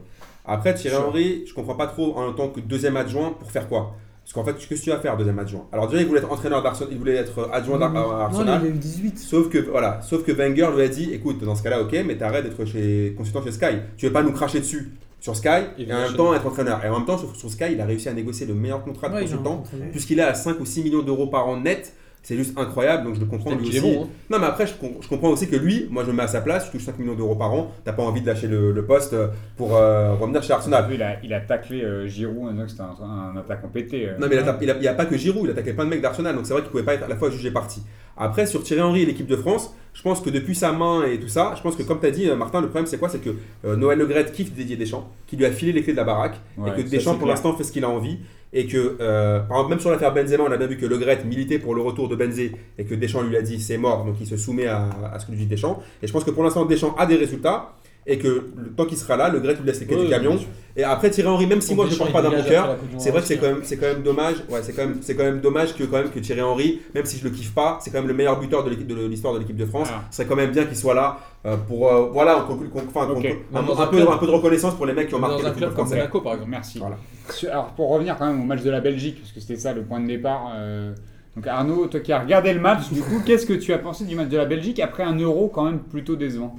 Après, Thierry Sûr. Henry, je comprends pas trop en tant que deuxième adjoint pour faire quoi Parce qu'en fait, qu'est-ce que tu vas faire, deuxième adjoint? Alors déjà, il voulait être entraîneur d'Arsenal, il voulait être adjoint d'Ar- à Non, Arsenal. il a eu 18. Sauf que, voilà, sauf que Wenger lui a dit écoute, dans ce cas-là, ok, mais t'arrêtes d'être chez, consultant chez Sky. Tu veux pas nous cracher dessus sur Sky Il et en même temps être entraîneur. Et en même temps, sur, sur Sky, il a réussi à négocier le meilleur contrat de Ouais, consultant, puisqu'il est à 5 ou 6 millions d'euros par an net. C'est juste incroyable, donc je le comprends lui aussi. bon. hein. Non, mais après, je, com- je comprends aussi que lui, moi je me mets à sa place, tu touches 5 millions d'euros par an, t'as pas envie de lâcher le, le poste euh, pour euh, revenir chez Arsenal. vu, il a, il a taclé euh, Giroud en disant que c'était un, un attaquant pété. euh. Non, mais il a- a- n'y a, pas que Giroud, il a attaqué plein de mecs d'Arsenal, donc c'est vrai qu'il pouvait pas être à la fois jugé parti. Après, sur Thierry Henry et l'équipe de France, je pense que depuis sa main et tout ça, je pense que comme tu as dit, Martin, le problème c'est quoi? C'est que Noël Le Graët kiffe Didier Deschamps, qui lui a filé les clés de la baraque, Ouais, et que Deschamps pour l'instant fait ce qu'il a envie. Et que, euh, par exemple, même sur l'affaire Benzema, on a bien vu que Le Graët militait pour le retour de Benzé et que Deschamps lui a dit c'est mort, donc il se soumet à, à ce que lui dit Deschamps. Et je pense que pour l'instant, Deschamps a des résultats et que le temps qu'il sera là, Le Graët lui laisse les clés Ouais, du camion. Et après, Thierry Henry, même si moi je ne porte pas mon dégage cœur, c'est vrai que c'est quand même, c'est quand même dommage. Ouais, c'est quand même, c'est quand même dommage que quand même que Thierry Henry, même si je le kiffe pas, c'est quand même le meilleur buteur de l'équipe de l'histoire de l'équipe de France. Ah. Ce serait quand même bien qu'il soit là euh, pour euh, voilà, un, peu, club. un peu de reconnaissance pour les mecs qui ont marqué le club comme. Monaco par exemple. Merci. Alors pour revenir quand même au match de la Belgique, parce que c'était ça le point de départ. euh, donc Arnaud, toi qui as regardé le match, du coup, qu'est-ce que tu as pensé du match de la Belgique après un euro quand même plutôt décevant?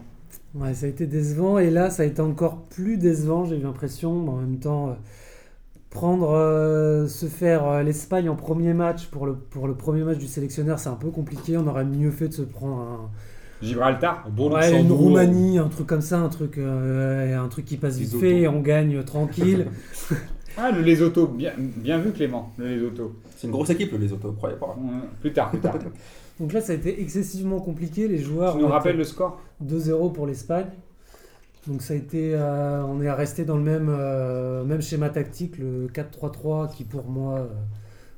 Ouais, ça a été décevant et là ça a été encore plus décevant, j'ai eu l'impression. mais En même temps, euh, prendre, euh, se faire euh, l'Espagne en premier match pour le, pour le premier match du sélectionneur, c'est un peu compliqué. On aurait mieux fait de se prendre un, Gibraltar Un bon ouais, une. Roumanie, un truc comme ça, un truc, euh, un truc qui passe vite fait et on gagne tranquille. Ah, le Lesotho, bien, bien vu Clément, le Lesotho. C'est une grosse équipe, le Lesotho, croyez pas. Plus tard, plus tard. Donc là ça a été excessivement compliqué. Les joueurs tu nous rappelles le score 2-0 pour l'Espagne. Donc ça a été, euh, on est resté dans le même, euh, même schéma tactique, le 4-3-3, qui pour moi euh,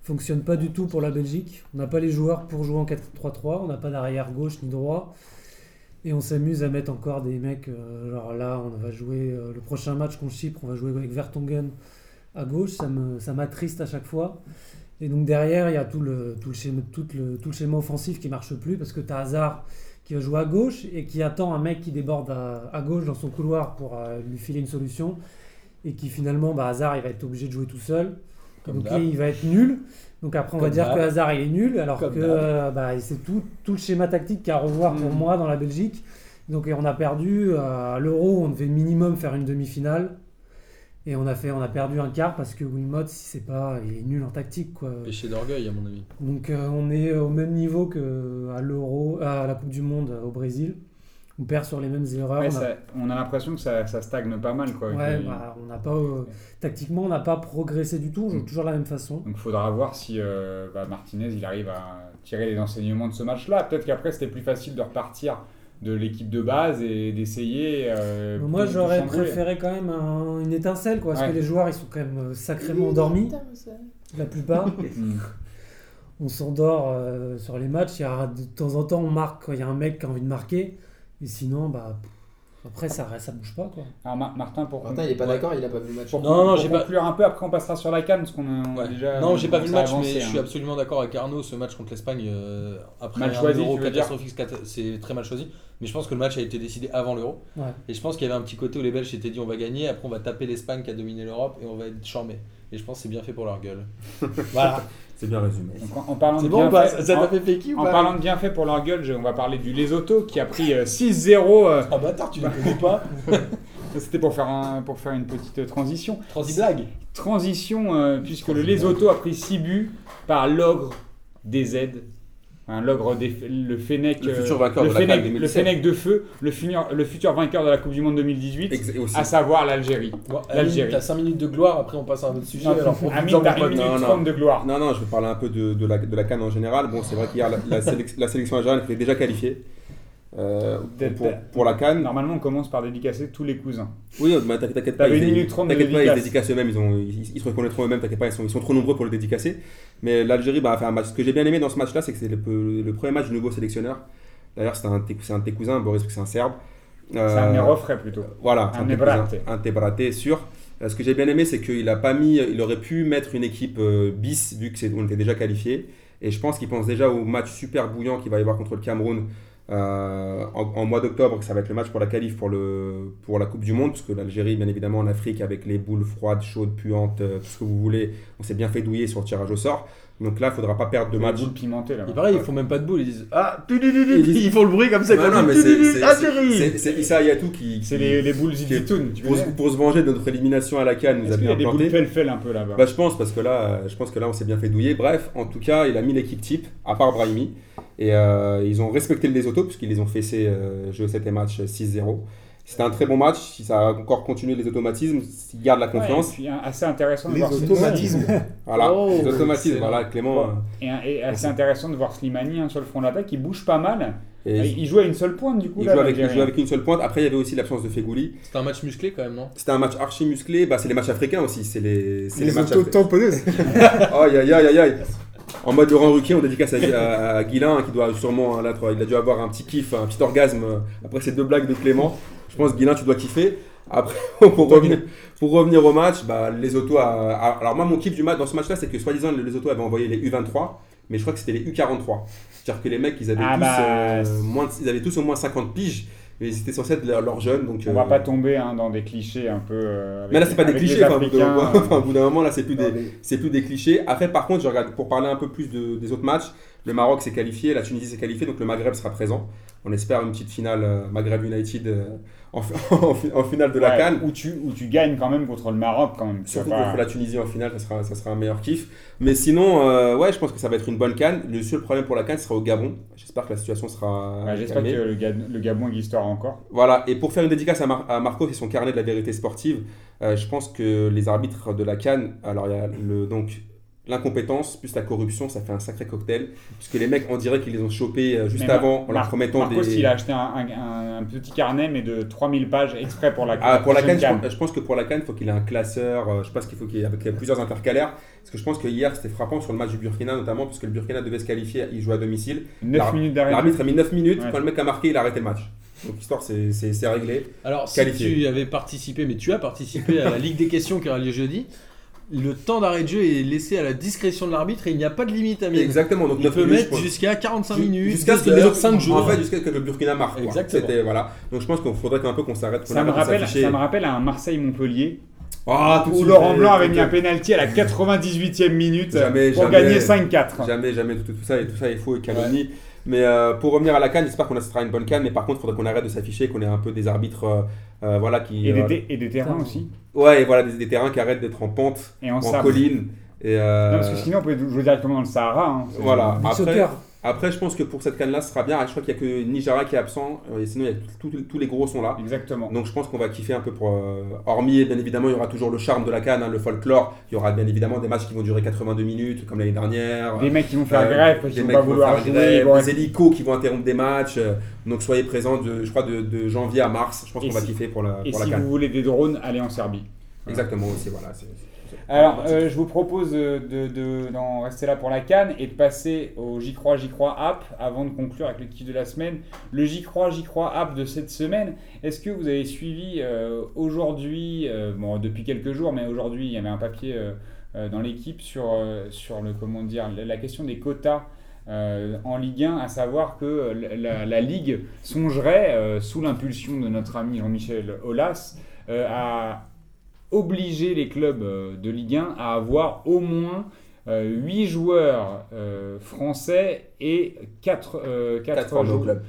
fonctionne pas du tout pour la Belgique. On n'a pas les joueurs pour jouer en 4-3-3, on n'a pas d'arrière gauche ni droit. Et on s'amuse à mettre encore des mecs, euh, genre là on va jouer le prochain match contre Chypre, on va jouer avec Vertonghen à gauche, ça me- ça m'attriste à chaque fois. Et donc derrière, il y a tout le, tout le, schéma, tout le, tout le schéma offensif qui marche plus parce que tu as Hazard qui va jouer à gauche et qui attend un mec qui déborde à, à gauche dans son couloir pour euh, lui filer une solution et qui finalement, bah, Hazard, il va être obligé de jouer tout seul. Comme donc il va être nul. Donc après, on va dire que Hazard, il est nul alors Comme que euh, bah, c'est tout, tout le schéma tactique qu'il y a à revoir pour Mm. moi dans la Belgique. Donc et on a perdu euh, à l'Euro, on devait minimum faire une demi-finale. Et on a, fait, on a perdu un quart parce que Wilmot, si c'est pas, il est nul en tactique. Quoi. Péché d'orgueil, à mon avis. Donc euh, on est au même niveau qu'à l'Euro, à la Coupe du Monde euh, au Brésil. On perd sur les mêmes erreurs. Ouais, on a- ça- On a l'impression que ça, ça stagne pas mal. Quoi. Ouais, bah, on n'a pas euh, tactiquement on n'a pas progressé du tout. On joue Mm. toujours de la même façon. Donc il faudra voir si euh, bah, Martinez il arrive à tirer les enseignements de ce match-là. Peut-être qu'après c'était plus facile de repartir de l'équipe de base et d'essayer. euh, moi de j'aurais préféré quand même un- une étincelle quoi, parce Ouais. que les joueurs ils sont quand même euh, sacrément endormis, la plupart. Hmm. on s'endort euh, sur les matchs. Il y a, de temps en temps on marque quand il y a un mec qui a envie de marquer. Et sinon bah pff, après ça ça bouge pas quoi. Alors Ma- Martin, pour, Martin, il est pas Ouais. d'accord, il a pas vu le match. pour, Non, non, pour j'ai pas- conclure un peu, après on passera sur la canne parce qu'on a, on a Ouais. déjà. non, j'ai pas vu le match, avancé, mais je suis hein. absolument d'accord avec Arnaud. Ce match contre l'Espagne, euh, après Mal un choisi, euro tu veux dire catastrophique, cata- c'est très mal choisi. Mais je pense que le match a été décidé avant l'euro. Ouais. Et je pense qu'il y avait un petit côté où les Belges s'étaient dit on va gagner, après on va taper l'Espagne qui a dominé l'Europe et on va être charmé. Et je pense que c'est bien fait pour leur gueule. voilà. C'est bien résumé. Donc, en, en parlant de bon ou pas bienfaits- Ça ça en- t'a fait En parlant de pour leur gueule, je- on va parler du Lesotho qui a pris euh, 6-0. euh, Ah bâtard, tu ne connais pas C'était pour faire, un, pour faire une petite euh, transition. Transi-blague Transition, euh, puisque le Lesotho a pris 6 buts par l'ogre des aides. L'ogre le Fennec, Le euh, futur vainqueur le de la CAN Fennec, le 2017. Fennec de feu, le, futur- le futur vainqueur de la Coupe du Monde 2018, Ex- et aussi. à savoir l'Algérie. Bon, L'Algérie. T'as 5 minutes de gloire, après on passe à un autre sujet. Non, alors Amine, t'as mon une pote. minute Non, non. 30 de gloire. Non, non, je vais parler un peu de, de la, de la Cannes en général. Bon, c'est vrai qu'hier, la, la, sélec- la sélection algérienne était déjà qualifiée euh, pour, pour la Cannes. Normalement, on commence par dédicacer tous les cousins. Oui, bah, t'inquiète t'inquiète pas. Ils- une minute trente de T'inquiète pas, ils dédicace. dédicacent eux-mêmes. Ils, ont- ils, ils se reconnaîtront eux-mêmes. T'inquiète pas, ils sont, ils sont trop nombreux pour le dédicacer. Mais l'Algérie bah, a fait un match. Ce que j'ai bien aimé dans ce match-là, c'est que c'est le, le premier match du nouveau sélectionneur. D'ailleurs, c'est un, un de tes cousins, Boris, parce que c'est un Serbe. C'est un Euh, Mérofray plutôt. Voilà, Un cousins. Un Tebrate, sûr. Euh, Ce que j'ai bien aimé, c'est qu'il a pas mis, il aurait pu mettre une équipe euh, bis vu que c'est, on était déjà qualifié. Et je pense qu'il pense déjà au match super bouillant qu'il va y avoir contre le Cameroun euh, en, en mois d'octobre, que ça va être le match pour la qualif pour, le, pour la Coupe du Monde, parce que l'Algérie, bien évidemment, en Afrique, avec les boules froides, chaudes, puantes, euh, tout ce que vous voulez, on s'est bien fait douiller sur le tirage au sort. Donc là, il faudra pas perdre de match. boule pimentée là. Et pareil, ils font même pas de boule, ils disent Ah, ils font le bruit comme ça. Non, ça, mais tu, c'est, c'est, Issa Hayatou qui, C'est les, les boules Ziditoun. Pour, se venger de notre élimination à la Cannes, nous a qu'il y a bien des planté. boules fel-fel un peu là-bas Bah, je pense parce que là, je pense que là, on s'est bien fait douiller. Bref, en tout cas, il a mis l'équipe type, à part Brahimi, et euh, ils ont respecté les autos puisqu'ils les ont fessés euh, jeu 7 et match 6-0. C'était un très bon match. Si ça a encore continué les automatismes, s'ils gardent la confiance, Ouais, et puis, hein, assez intéressant de Les voir automatismes. voilà, Oh, les automatismes. Voilà, Clément. euh, Et, et assez intéressant de voir Slimani hein, sur le front d'attaque, il bouge pas mal. et il joue à une seule pointe du coup. il là, joue avec, il l'Algérien. joue avec une seule pointe. Après, il y avait aussi l'absence de Fegouli. C'était un match musclé quand même, non? C'était un match archi musclé. Bah, c'est les matchs africains aussi. C'est les, c'est les, Les matchs tamponneuses. Aïe, aïe, aïe, aïe. En mode Laurent Ruquier, on dédicace à, à, à Guilain, qui doit sûrement, hein, là, il a dû avoir un petit kiff, un petit orgasme euh, après ces deux blagues de Clément. Je pense, Guilain, tu dois kiffer. Après, pour revenir, pour revenir au match, bah, les autos. a- a- alors, moi, mon kiff du match dans ce match-là, c'est que soi-disant, les autos avaient envoyé les U23, mais je crois que c'était les U43. C'est-à-dire que les mecs, ils avaient, Ah tous, bah, euh, moins ils avaient tous au moins 50 piges, mais ils étaient censés être leurs leurs jeunes. Donc, On euh, va pas tomber hein, dans des clichés un peu. euh, avec- mais là, c'est pas des clichés. Enfin, au bout d'un moment- enfin, au bout d'un moment, là, c'est plus des, c'est plus des clichés. Après, par contre, je regarde, pour parler un peu plus de- des autres matchs, le Maroc s'est qualifié, la Tunisie s'est qualifiée, donc le Maghreb sera présent. On espère une petite finale euh, Maghreb United euh, en, en, fi- en finale de la Ouais, Cannes. Où tu, où tu gagnes quand même contre le Maroc quand même. Surtout C'est pas- contre la Tunisie en finale, ça sera, ça sera un meilleur kiff. Mais sinon, euh, ouais, je pense que ça va être une bonne canne. Le seul problème pour la canne sera au Gabon. J'espère que la situation sera. Ouais, J'espère que le, Gab- le Gabon existera encore. Voilà, et pour faire une dédicace à, Mar- à Marco et son carnet de la vérité sportive, euh, je pense que les arbitres de la Cannes, alors il y a le, donc l'incompétence plus la corruption, ça fait un sacré cocktail. Parce que les mecs, on dirait qu'ils les ont chopés euh, juste Mais avant en Mar- leur promettant Marcos, des. il a acheté un, un- un petit carnet, mais de 3000 pages exprès pour la Ah, pour la Cannes, prochaine je, pense- je pense que pour la Cannes, il faut qu'il ait un classeur. euh, je pense qu'il faut qu'il y ait avec plusieurs intercalaires. Parce que je pense que hier, c'était frappant sur le match du Burkina, notamment, puisque le Burkina devait se qualifier, il jouait à domicile. 9 L'ar- minutes d'arrêt. L'arbitre a mis 9 minutes. Ouais. Quand le mec a marqué, il a arrêté le match. Donc, l'histoire, c'est réglé. Alors, si tu avais participé, mais tu as participé à la Ligue des questions qui aura lieu jeudi, le temps d'arrêt de jeu est laissé à la discrétion de l'arbitre et il n'y a pas de limite à mettre. Exactement. Donc, Il 9 peut minutes, mettre jusqu'à 45 Ju- minutes, Jusqu'à ce que 2 les heures, autres 5 jours. En fait, jusqu'à ce que le Burkina marque. quoi. Exactement. C'était voilà. Donc je pense qu'il faudrait un peu qu'on s'arrête. Ça me, rappelle, ça me rappelle un Marseille-Montpellier tout de où suite, Laurent Blanc avait mis un pénalty à la 98e minute Jamais, pour jamais. gagner 5-4. Jamais, jamais. Tout, tout ça, et tout ça est faux et calomnie. Mais euh, pour revenir à la canne, j'espère qu'on sera une bonne canne. Mais par contre, il faudrait qu'on arrête de s'afficher, qu'on ait un peu des arbitres, euh, euh, voilà, qui. Et des, euh, et des terrains aussi. ouais, et voilà, des, des terrains qui arrêtent d'être en pente, Et en colline. Et euh, Non, parce que sinon, on peut jouer directement dans le Sahara. hein. Voilà. Après, soccer. Après, je pense que pour cette canne-là, ce sera bien. Je crois qu'il n'y a que Nijara qui est absent. euh, Et sinon, il y a tout- tout- tous les gros sont là. Exactement. Donc je pense qu'on va kiffer un peu pour... euh, hormis, bien évidemment, il y aura toujours le charme de la canne, hein, le folklore. Il y aura bien évidemment des matchs qui vont durer 82 minutes, comme l'année dernière. Des mecs qui vont faire Euh, grève parce des qu'ils vont mecs pas qui vont vouloir faire jouer. grève, vont des hélicos qui vont interrompre des matchs. euh, donc soyez présents, de, je crois, de, de janvier à mars. Je pense Et qu'on va kiffer pour la, Et pour la si canne. vous voulez des drones, allez en Serbie. Exactement aussi, voilà. Alors, euh, je vous propose euh, de, de- d'en rester là pour la Cannes et de passer au J'y crois, J'y crois app avant de conclure avec le kiff de la semaine. Le J'y crois, J'y crois app de cette semaine, est-ce que vous avez suivi euh, aujourd'hui, euh, bon, depuis quelques jours, mais aujourd'hui, il y avait un papier dans l'équipe sur, sur le, comment dire, la, question des quotas euh, en Ligue 1, à savoir que la, la- la Ligue songerait, euh, sous l'impulsion de notre ami Jean-Michel Aulas, euh, à obliger les clubs euh, de Ligue 1 à avoir au moins 8 joueurs euh, français et 4, Quatre formés au club.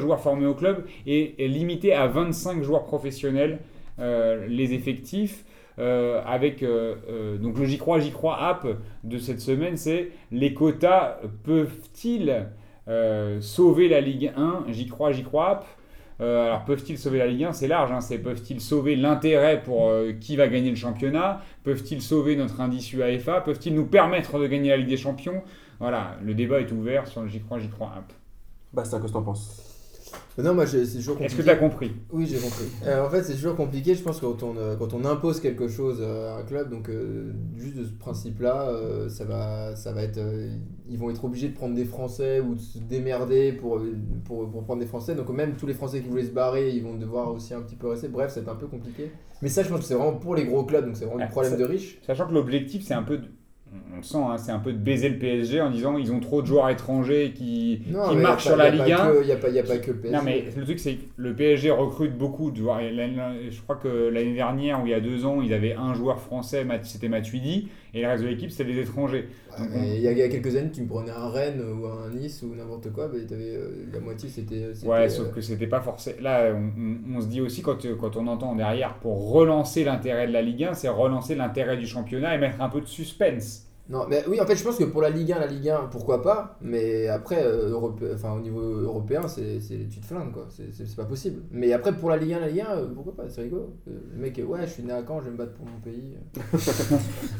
joueurs formés au club et, et limiter à 25 joueurs professionnels euh, les effectifs. euh, avec euh, euh, donc le J'y crois, J'y crois app de cette semaine, c'est les quotas peuvent-ils euh, sauver la Ligue 1 J'y crois, J'y crois app. Euh, alors peuvent-ils sauver la Ligue 1 C'est large, hein, c'est peuvent-ils sauver l'intérêt pour euh, qui va gagner le championnat? Peuvent-ils sauver notre indice UEFA? Peuvent-ils nous permettre de gagner la Ligue des Champions? Voilà, le débat est ouvert sur le J'y crois, J'y crois app. Bastien, qu'est-ce que t'en penses? Non, moi, c'est toujours Est-ce compliqué. que tu as compris Oui, j'ai compris. Euh, en fait, c'est toujours compliqué, je pense, quand on, euh, quand on impose quelque chose euh, à un club. Donc, euh, juste de ce principe-là, ça, va, ça va être. ils vont être obligés de prendre des Français ou de se démerder pour, pour, pour prendre des Français. Donc, même tous les Français qui voulaient se barrer, ils vont devoir aussi un petit peu rester. Bref, c'est un peu compliqué. Mais ça, je pense que c'est vraiment pour les gros clubs, donc c'est vraiment Ah, du problème ça- de riches. Sachant que l'objectif, c'est un peu, de, on le sent, hein, c'est un peu de baiser le PSG en disant ils ont trop de joueurs étrangers qui, qui marchent sur la Ligue pas 1. que- Y a pas, y a pas que le PSG. Non mais le truc c'est que le PSG recrute beaucoup de joueurs. Je crois que l'année dernière ou il y a deux ans, ils avaient un joueur français, c'était Matuidi, et le reste de l'équipe c'était les étrangers. Ouais, Il y, a, il y a quelques années, tu me prenais un Rennes ou un Nice ou n'importe quoi, bah, t'avais, euh, la moitié c'était. c'était, Ouais, euh, sauf que c'était pas forcément. Là, on, on- on se dit aussi quand, quand on entend derrière pour relancer l'intérêt de la Ligue 1, c'est relancer l'intérêt du championnat et mettre un peu de suspense. Non, mais oui, en fait, je pense que pour la Ligue 1, la Ligue 1, pourquoi pas, mais après, euh, Europe- enfin, au niveau européen, c'est, c'est, tu te flingues, quoi, c'est, c'est, c'est pas possible. Mais après, pour la Ligue 1, la Ligue 1, euh, pourquoi pas, c'est rigolo. Euh, Le mec, ouais, je suis né à Caen, je vais me battre pour mon pays.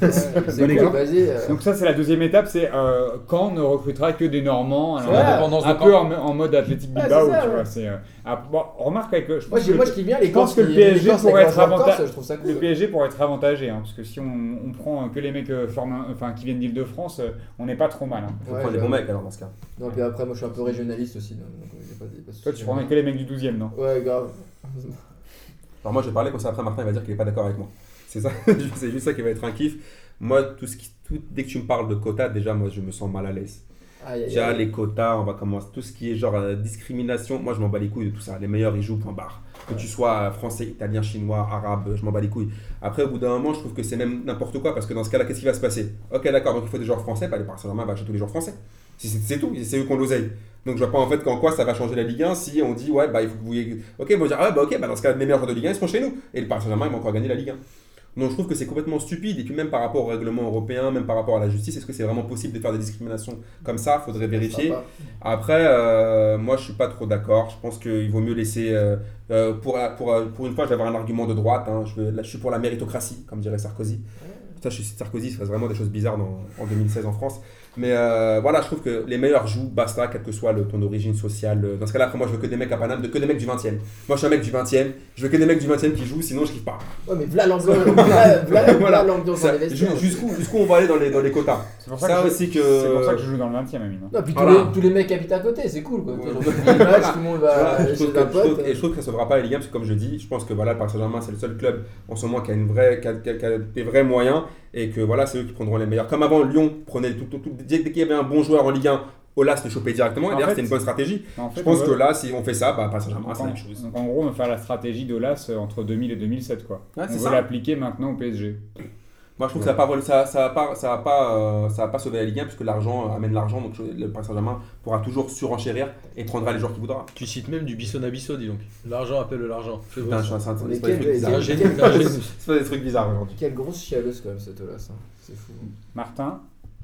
Ouais, c'est Bon cool, euh, Donc ça c'est la deuxième étape, c'est euh, Caen ne recrutera que des Normands. Alors, Ouais. un- L'indépendance un de peu en, en mode Athletic Ouais, Bilbao, tu vois. C'est, euh, ah, bon, remarque avec, je Moi, pense j'ai- que moi, le- je kiffe bien les je pense que le PSG pourrait être avantagé- corses, je trouve ça cool. Le PSG pourrait être avantagé, parce que si on, prend que les mecs formés- enfin, qui viennent d'Île-de-France, euh, on n'est pas trop mal. hein. Faut Ouais, prendre des bons mecs alors dans ce cas. Non, puis après, moi, je suis un peu régionaliste aussi, donc donc, euh, pas de Toi, tu prendrais que les mecs du 12 e non? Ouais, grave. Alors moi je vais parler comme ça après Martin il va dire qu'il est pas d'accord avec moi. C'est ça, c'est juste ça qui va être un kiff. Moi tout ce qui, tout, dès que tu me parles de quotas déjà moi je me sens mal à l'aise. Aïe, aïe, Déjà aïe. les quotas, on va commencer tout ce qui est genre euh, discrimination. Moi je m'en bats les couilles de tout ça. Les meilleurs ils jouent point barre. Que tu sois français, italien, chinois, arabe, je m'en bats les couilles. Après, au bout d'un moment, je trouve que c'est même n'importe quoi parce que dans ce cas-là, qu'est-ce qui va se passer? Ok, d'accord, donc il faut des joueurs français, bah, le Paris Saint-Germain va acheter tous les joueurs français. C'est tout, c'est eux qui ont l'oseille. Donc je vois pas en fait qu'en quoi ça va changer la Ligue 1 si on dit ouais bah il faut que vous ok bon dire ah bah ok bah dans ce cas les meilleurs joueurs de Ligue 1 ils seront chez nous et le Paris Saint-Germain ils vont encore gagner la Ligue 1. Donc je trouve que c'est complètement stupide et puis même par rapport au règlement européen, même par rapport à la justice, est-ce que c'est vraiment possible de faire des discriminations comme ça? Faudrait vérifier. Après, euh, moi je suis pas trop d'accord. Je pense qu'il vaut mieux laisser. euh, euh, pour, pour, pour une fois, je vais avoir un argument de droite. hein. Je, veux- là, je suis pour la méritocratie, comme dirait Sarkozy. Ça, je suis Sarkozy, il se passe vraiment des choses bizarres dans- en 2016 en France. Mais euh, voilà, je trouve que les meilleurs jouent, basta, quelle que soit le, ton origine sociale. Dans ce cas-là, après, moi, je veux que des mecs à Paname, de, que des mecs du 20 e Moi, je suis un mec du 20 e je veux que des mecs du 20 e qui jouent, sinon, je kiffe pas. Ouais, mais voilà l'ambiance voilà, dans les vestiaires. ju- Jusqu'où jusqu'où on va aller dans les, dans les quotas? C'est pour ça, Ça que je- aussi que. c'est pour ça que je joue dans le 20 e Amine. hein. Non, puis Voilà. tous, les, tous les mecs habitent à côté, c'est cool quoi. Ouais. Match, tout le monde je que- je et je trouve que ça ne sauvera pas la Ligue 1 parce que comme je dis, je pense que voilà, le Paris Saint-Germain c'est le seul club en ce moment qui a, une vraie, qui a, qui a- qui a des vrais moyens et que voilà, c'est eux qui prendront les meilleurs. Comme avant, Lyon prenait tout, tout, tout- dès qu'il y avait un bon joueur en Ligue 1, Olas le chopait directement et En d'ailleurs c'était une bonne stratégie. En fait, Je pense que là, si on fait ça, bah, Paris Saint-Germain donc, c'est la même chose. donc, en gros, on va faire la stratégie d'Olas euh, entre 2000 et 2007. Quoi. Ouais, on ça. l'appliquer maintenant au PSG. Moi je trouve que ça va pas, ça, ça va pas, ça va pas, euh, ça va pas sauver la Ligue 1 puisque l'argent euh, amène l'argent donc le Paris Saint-Germain pourra toujours surenchérir et prendra les joueurs qu'il voudra. Tu cites même du bisson à bisson, dis donc. L'argent appelle l'argent. Ça. c'est pas des trucs bizarres. aujourd'hui. Quelle grosse chialeuse quand même cette Olas. hein. C'est fou. Martin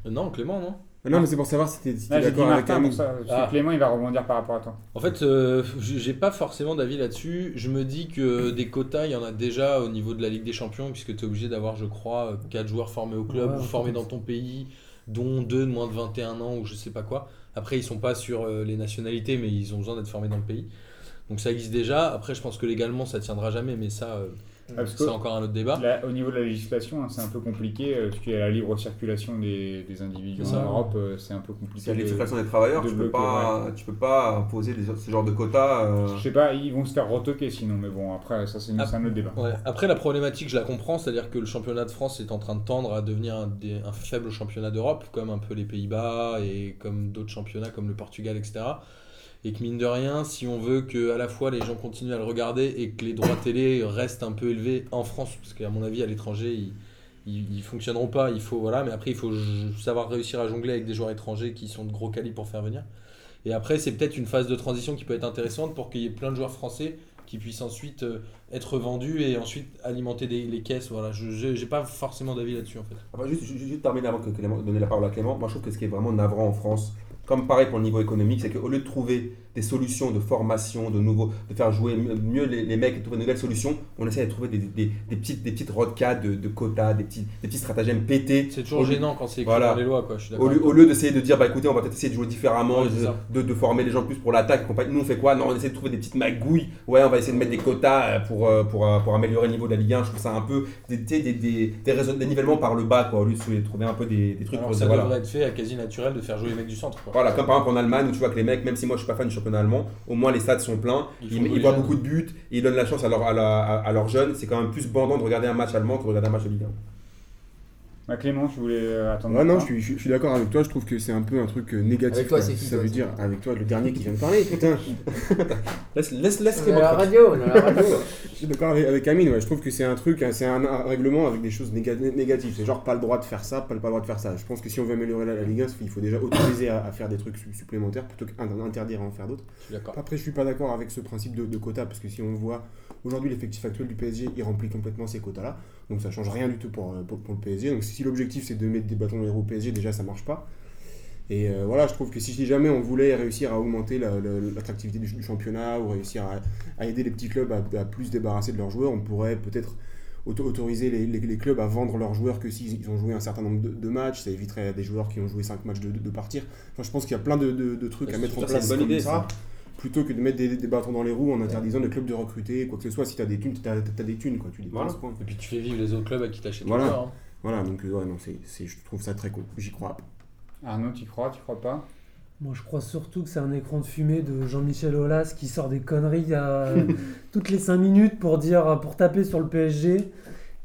Non, Clément, non? Non, mais c'est pour savoir si t'es si t'es d'accord avec Martin Amine. pour ça. parce que Ah. Clément, il va rebondir par rapport à toi. En fait, euh, j'ai pas forcément d'avis là-dessus. Je me dis que des quotas, il y en a déjà au niveau de la Ligue des Champions, puisque tu es obligé d'avoir, je crois, 4 joueurs formés au club Ouais, ou formés dans ton pays, dont 2 de moins de 21 ans ou je sais pas quoi. Après, ils sont pas sur euh, les nationalités, mais ils ont besoin d'être formés dans le pays. Donc ça existe déjà. Après, je pense que légalement, ça tiendra jamais, mais ça, euh, Que c'est encore un autre débat. là, au niveau de la législation, hein, c'est un peu compliqué euh, parce qu'il y a la libre circulation des, des individus C'est en. Europe. euh, c'est un peu compliqué. y a de- l'exfiltration des travailleurs, de tu peux, bloquer, pas, tu peux pas imposer des- ce genre de quotas. euh, Je sais pas, ils vont se faire retoquer sinon, mais bon, après, ça, c'est c'est un autre débat. Ouais. Après, la problématique, je la comprends, c'est-à-dire que le championnat de France est en train de tendre à devenir un, des- un faible championnat d'Europe, comme un peu les Pays-Bas et comme d'autres championnats comme le Portugal, etc. Et que mine de rien, si on veut que à la fois les gens continuent à le regarder et que les droits télé restent un peu élevés en France, parce qu'à mon avis, à l'étranger, ils, ils, fonctionneront pas. Il faut voilà, mais après, il faut savoir réussir à jongler avec des joueurs étrangers qui sont de gros calibres pour faire venir. Et après, c'est peut-être une phase de transition qui peut être intéressante pour qu'il y ait plein de joueurs français qui puissent ensuite euh, être vendus et ensuite alimenter les caisses. Voilà, je n'ai pas forcément d'avis là-dessus en fait. Juste, juste terminer avant que Clément, donner la parole à Clément, moi je trouve que ce qui est vraiment navrant en France, comme pareil pour le niveau économique, c'est qu'au lieu de trouver des solutions de formation, de nouveaux, de faire jouer mieux- les, les mecs et de trouver de nouvelles solutions, on essaie de trouver des, des, des petites, des petites rodcas de, de quotas, des petits, des petits stratagèmes pétés. C'est toujours Au lieu- gênant quand c'est écrit Voilà. dans les lois, quoi. Je suis Au lieu, d'essayer de dire, bah écoutez, on va peut-être essayer de jouer différemment, Ouais, de, ça. de, de former les gens plus pour l'attaque compagnie. Nous, on fait quoi? Non, on essaie de trouver des petites magouilles. Ouais, on va essayer de mettre des quotas euh, pour, euh, pour, euh, pour améliorer le niveau de la Ligue 1. Je trouve ça un peu des, des, des, des, raisons- des nivellements par le bas, quoi, au lieu de trouver un peu des, des trucs Alors pour ça dire, voilà. devrait être fait à quasi naturel de faire jouer les mecs du centre. Quoi. Voilà, comme par exemple en Allemagne où tu vois que les mecs, même si moi je suis pas fan du championnat allemand, au moins les stades sont pleins, Ils voient beaucoup de buts, ils donnent la chance à, leur, à, la- à- à leurs jeunes. C'est quand même plus bandant de regarder un match allemand que de regarder un match de Ligue 1. Bah, Clément, je voulais euh, attendre. Ouais, non, je suis, je d'accord avec toi. Je trouve que c'est un peu un truc euh, négatif. Avec toi, c'est qui, Ça toi, veut dire, avec toi, le dernier qui vient de parler, putain. Laisse, laisse, laisse On la radio, on la radio. Je suis d'accord avec, avec Amine, ouais. je trouve que c'est un truc, hein, c'est un, un règlement avec des choses néga- négatives. C'est genre pas le droit de faire ça, pas le, pas le droit de faire ça. Je pense que si on veut améliorer la, la Ligue 1, il faut déjà autoriser à, à faire des trucs su- supplémentaires plutôt qu'interdire à en faire d'autres. D'accord. Après, je suis pas d'accord avec ce principe de, de quota parce que si on voit aujourd'hui l'effectif actuel du PSG, il remplit complètement ces quotas-là. Donc ça change rien du tout pour, euh, pour, pour le PSG. Donc si l'objectif c'est de mettre des bâtons dans les roues au PSG, déjà ça marche pas. Et euh, voilà, je trouve que si jamais on voulait réussir à augmenter la- la- l'attractivité du, du championnat ou réussir à, à aider les petits clubs à, à plus se débarrasser de leurs joueurs, on pourrait peut-être auto- autoriser les, les- les clubs à vendre leurs joueurs que s'ils ils ont joué un certain nombre de, de matchs. Ça éviterait à des joueurs qui ont joué 5 matchs de, de- de partir. Enfin, je pense qu'il y a plein de, trucs à mettre en place c'est une bonne comme idée, ça ça. Plutôt que de mettre des, des bâtons dans les roues en interdisant des clubs de recruter, quoi que ce soit. Si tu as des thunes, tu as, des thunes, quoi. Tu Voilà. quoi. Et puis tu fais vivre les autres clubs à qui t'achètent Voilà. hein. Voilà, donc euh, ouais, non, c'est, c'est- je trouve ça très cool. J'y crois. Arnaud, tu crois, tu crois pas? Moi, je crois surtout que c'est un écran de fumée de Jean-Michel Aulas qui sort des conneries euh, toutes les 5 minutes pour dire, pour taper sur le PSG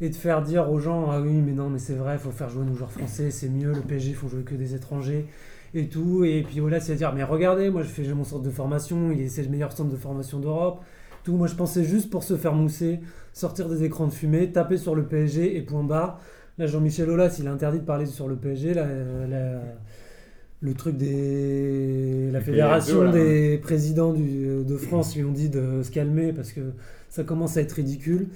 et de faire dire aux gens ah oui mais non mais c'est vrai, il faut faire jouer nos joueurs français, c'est mieux, le PSG, il faut jouer que des étrangers et tout. Et puis Aulas il va dire mais regardez, moi je fais j'ai mon centre de formation, il est c'est le meilleur centre de formation d'Europe. Tout, moi je pensais juste pour se faire mousser, sortir des écrans de fumée, taper sur le PSG et point barre. Là, Jean-Michel Aulas, il a interdit de parler sur le PSG. la- la- le truc des. La fédération des présidents du- de France lui ont dit de se calmer parce que ça commence à être ridicule.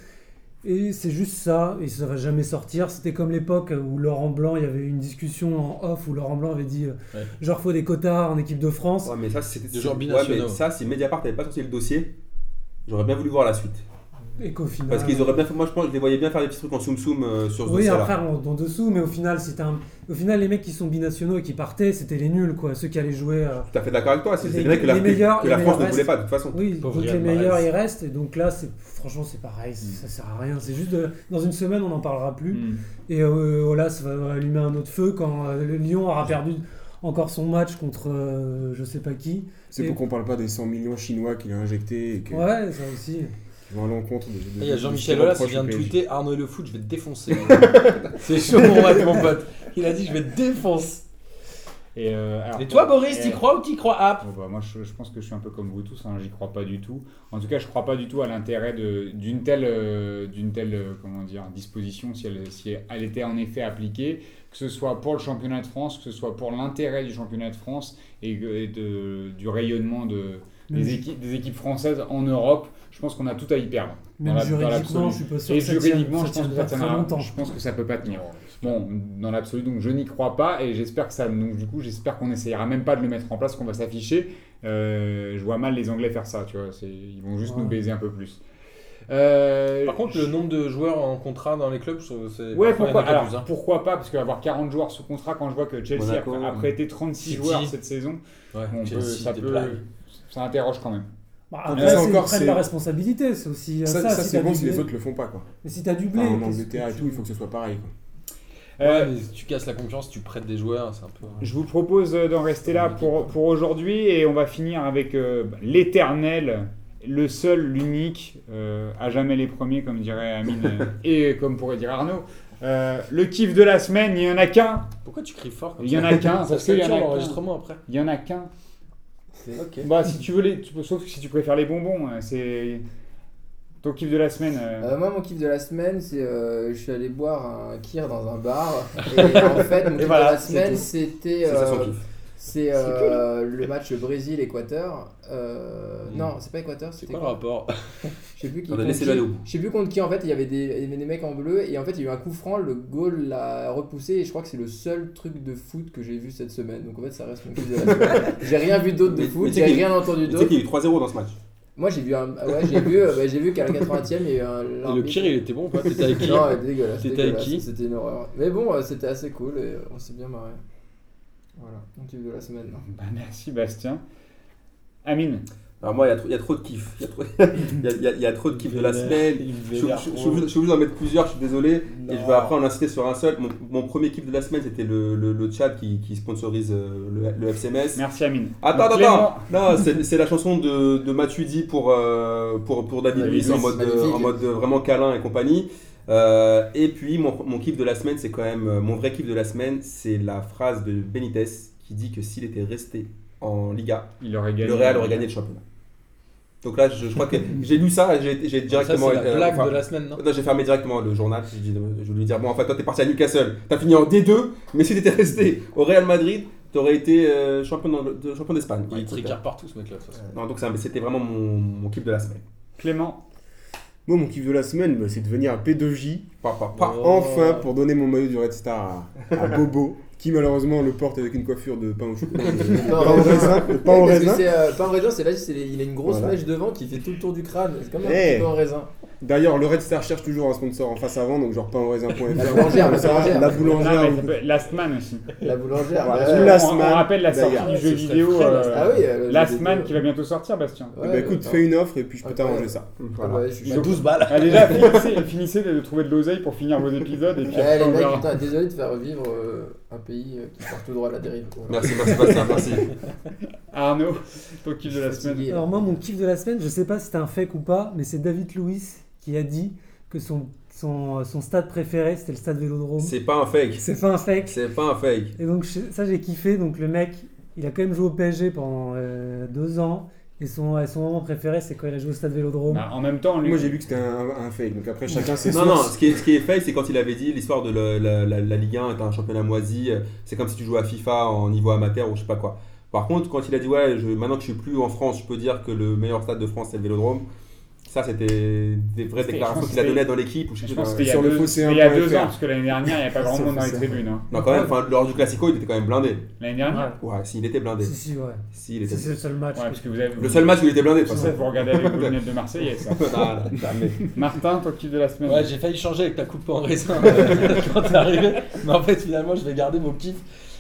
Et c'est juste ça, et ça va jamais sortir. C'était comme l'époque où Laurent Blanc, il y avait eu une discussion en off où Laurent Blanc avait dit euh, Ouais. genre faut des quotas en équipe de France. Ouais, mais ça, c'était. De genre ouais, mais ça, si Mediapart n'avait pas sorti le dossier, j'aurais bien voulu voir la suite. Et qu'au final. Parce qu'ils auraient bien fait. Moi, je pense que je les voyais bien faire des petits trucs en soum soum euh, sur ce Oui, après, en, en dessous, mais au final, c'était un... au final, les mecs qui sont binationaux et qui partaient, c'était les nuls, quoi. Ceux qui allaient jouer. euh, Tout à fait d'accord avec toi. C'est Les- vrai que la, les meilleurs- que la les France ne voulait pas, de toute façon. Oui, Pauvre donc les meilleurs, ils restent. Et donc là, c'est franchement, c'est pareil. Ça sert à rien. C'est juste de- dans une semaine, on n'en parlera plus. Mm. Et euh, Olas va allumer un autre feu quand euh, le Lyon aura perdu encore son match contre euh, je sais pas qui. C'est Et- pour qu'on parle pas des 100 millions chinois qu'il a injectés et que- Ouais, ça aussi. Qui vont à l'encontre de. de- Il y a Jean-Michel Aulas, il reproches vient de tweeter Arnaud et le foot, je vais te défoncer. c'est chaud mon pote, mon pote. Il a dit je vais te défoncer. Et, euh, alors, Et toi Boris, et- t'y crois ou t'y crois App Bon, bah, moi, je, je pense que je suis un peu comme vous tous, hein, j'y crois pas du tout. En tout cas, je crois pas du tout à l'intérêt d'une telle, euh, d'une telle euh, comment dire, disposition si elle, si elle était en effet appliquée, que ce soit pour le championnat de France, que ce soit pour l'intérêt du championnat de France et, et de- du rayonnement de, des, équipes, des équipes françaises en Europe. Je pense qu'on a tout à y perdre. même dans la- dans juridiquement, je suis pas sûr Et que ça juridiquement, ça je pense que pas ça longtemps. Je pense que ça peut pas tenir. Bon, dans l'absolu, donc je n'y crois pas et j'espère que ça. Donc du coup, j'espère qu'on essayera même pas de le mettre en place, qu'on va s'afficher. Euh, je vois mal les Anglais faire ça, tu vois. Ils vont juste Ouais. nous baiser un peu plus. Euh, Par contre, le nombre de joueurs en contrat dans les clubs, trouve, c'est. Ouais, pourquoi, alors, plus, hein. pourquoi pas Parce qu'avoir 40 joueurs sous contrat, quand je vois que Chelsea a- Monaco, a, prêté 36 City. joueurs cette saison, Ouais, bon, on Chelsea, peut- ça, peut- interroge quand même. Bah, Mais après, c'est- ils encore, prennent c'est- la responsabilité, c'est aussi euh, Ça, ça. ça, si c'est bon si les autres le font pas quoi. Mais si t'as du blé. Enfin, en Angleterre et tu- tout, il faut que ce soit pareil quoi. Ouais, Euh, mais tu casses la concurrence, tu prêtes des joueurs, c'est un peu. Je vous propose euh, d'en rester là pour, pour aujourd'hui et on va finir avec euh, bah, l'éternel, le seul, l'unique, euh, à jamais les premiers comme dirait Amine euh, et comme pourrait dire Arnaud. Euh, le kiff de la semaine, il n'y en a qu'un. Pourquoi tu cries fort comme Il y en a qu'un, Ça parce qu'il y en a l'enregistrement après. Il y en a qu'un. Ok. Bah si tu veux les, tu peux- sauf si tu préfères les bonbons, c'est ton kiff de la semaine. euh. Euh, moi, mon kiff de la semaine, c'est euh, je suis allé boire un kir dans un bar. Et en fait, mon kiff voilà, de la c'est semaine, c'était C'est son euh, le match Brésil-Équateur. Euh, Mm. Non, c'est pas Équateur, C'est c'était quoi le rapport? Je sais plus qui. On a laissé qui. aller au bout. Je sais plus contre qui en fait. Il y avait des, des mecs en bleu et en fait il y a eu un coup franc. Le goal l'a repoussé et je crois que c'est le seul truc de foot que j'ai vu cette semaine. Donc en fait ça reste mon kiff de la semaine. J'ai rien vu d'autre de foot. J'ai rien entendu Tu sais d'autre. qu'il y a eu 3-0 dans ce match. Moi j'ai vu un. ah Ouais j'ai vu. euh, bah, j'ai vu qu'à la 80e il y a eu un. Et le kir, il était bon ou pas? T'étais avec qui? Non, ouais, dégueulasse. T'étais avec qui? C'était une horreur. Mais bon, c'était assez cool et on s'est bien marré. Voilà, mon kiff de la semaine. Bah, merci Bastien. Amine, Alors moi, il y a trop- il y, a trop de kiff. Il y, a trop- y y a- de kiff de la semaine. Je, je- suis obligé- d'en mettre plusieurs, je suis désolé. Et je vais après en inciter sur un seul. Mon, mon premier kiff de la semaine, c'était le, le, le chat qui, qui sponsorise euh, le, le FCMS. merci Amine. Attends, Donc, attends. Non, c'est la chanson de, de Matuidi pour, euh, pour, pour David David Luiz en mode, magnifique. en mode vraiment câlin et compagnie. Euh, et puis, mon, mon kiff de la semaine, c'est quand même. euh, Mon vrai kiff de la semaine, c'est la phrase de Benitez qui dit que s'il était resté en Liga, il aurait gagné. le Real aurait gagné le championnat. Donc là, je, je crois que j'ai lu ça j'ai directement. c'est la euh, blague enfin, de la semaine, non? non, j'ai fermé directement le journal. Je, je voulais dire Bon, enfin, toi, t'es parti à Newcastle, t'as fini en D2, mais si t'étais resté au Real Madrid, t'aurais été euh, champion d'Angl- de- champion d'Espagne. Il tricard partout ce mec-là. de toute façon. non, donc c'était vraiment mon, mon kiff de la semaine. Clément, Moi, mon kiff de la semaine, bah, c'est de venir à P2J, Pa, pa, pa. Oh. enfin, pour donner mon maillot du Red Star à, à Bobo, qui malheureusement le porte avec une coiffure de pain au chocolat. de- Pain au pain au raisin. pain au raisin. c'est, euh, pas en raisin, c'est là, il a une grosse Voilà. mèche devant qui fait tout le tour du crâne. C'est comme un Eh. petit peu en raisin. D'ailleurs, le Red Star cherche toujours un sponsor en face avant, donc genre pain au raisin.fr. La boulangère, la boulangère. La boulangère. Last Man aussi. La boulangère. On, rappelle la sortie du jeu vidéo euh, Ah oui, euh, Last Man qui va bientôt sortir, Bastien. Ouais, bah écoute, fais une offre et puis je peux t'arranger ça. Voilà. Ouais, je suis Ils ont 12 balles. Déjà, finissez, finissez de trouver de l'oseille pour finir vos épisodes et puis Eh, désolé de faire vivre euh, un pays euh, qui part tout droit à la dérive. Voilà. Merci, merci, Bastien, merci. Arnaud, ton kiff de la semaine. Alors moi, mon kiff de la semaine, je sais pas si c'était un fake ou pas, mais c'est David Louis qui a dit que son, son, son stade préféré, c'était le stade Vélodrome. C'est pas un fake. C'est pas un fake. C'est pas un fake. Et donc ça, j'ai kiffé. Donc le mec, il a quand même joué au PSG pendant euh, deux ans. Et son, et son moment préféré, c'est quand il a joué au stade Vélodrome. Bah, en même temps, lui, Moi j'ai lu que c'était un, un fake, donc après chacun ses Non, sources. non, ce qui est, ce qui est fait, c'est quand il avait dit l'histoire de la, la- la- la Ligue 1 est un championnat moisi, euh, c'est comme si tu jouais à FIFA en niveau amateur ou je sais pas quoi. Par contre, quand il a dit ouais, je, maintenant que je suis plus en France, je peux dire que le meilleur stade de France c'est le Vélodrome, ça c'était des vraies déclarations qu'il a données dans l'équipe ou je sais je pas. pense a Sur le deux, fossé il y a 1.fr. deux ans, parce que l'année dernière, il n'y avait pas grand monde dans les fossé 1.fr. tribunes. hein. Non, quand même, enfin, lors du Classico, il était quand même blindé. L'année dernière Ouais, s'il était blindé. Si, si, ouais. Si, était. C'est le seul match. Ouais, parce que vous avez. Le seul match où il était blindé, de toute C'est ça, façon. vous regardez avec vos lunettes de Marseillais, ça. Martin, toi kiff de la semaine Ouais, j'ai failli changer avec ta coupe en raisin quand t'es arrivé. Mais en fait, finalement, je vais garder mon kiff.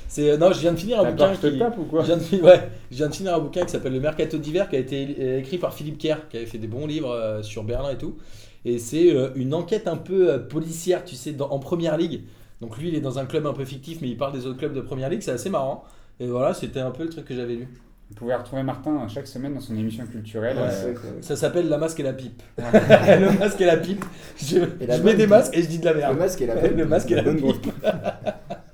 C'est euh, non, je viens de finir un bouquin qui. tape ou quoi Je viens, de, ouais, je viens de finir un bouquin qui s'appelle Le Mercato d'hiver qui a été euh, écrit par Philippe Kerr, qui avait fait des bons livres euh, sur Berlin et tout. Et c'est euh, une enquête un peu euh, policière, tu sais, dans- en première ligue. Donc lui, il est dans un club un peu fictif, mais il parle des autres clubs de première ligue, c'est assez marrant. Et voilà, c'était un peu le truc que j'avais lu. Vous pouvez retrouver Martin chaque semaine dans son émission culturelle. Ouais, euh, Ça s'appelle La masque et la pipe. le masque et la pipe. Je, Et la je mets des pipe. masques et je dis de la Le merde. masque et la Le masque et la Bonne pipe.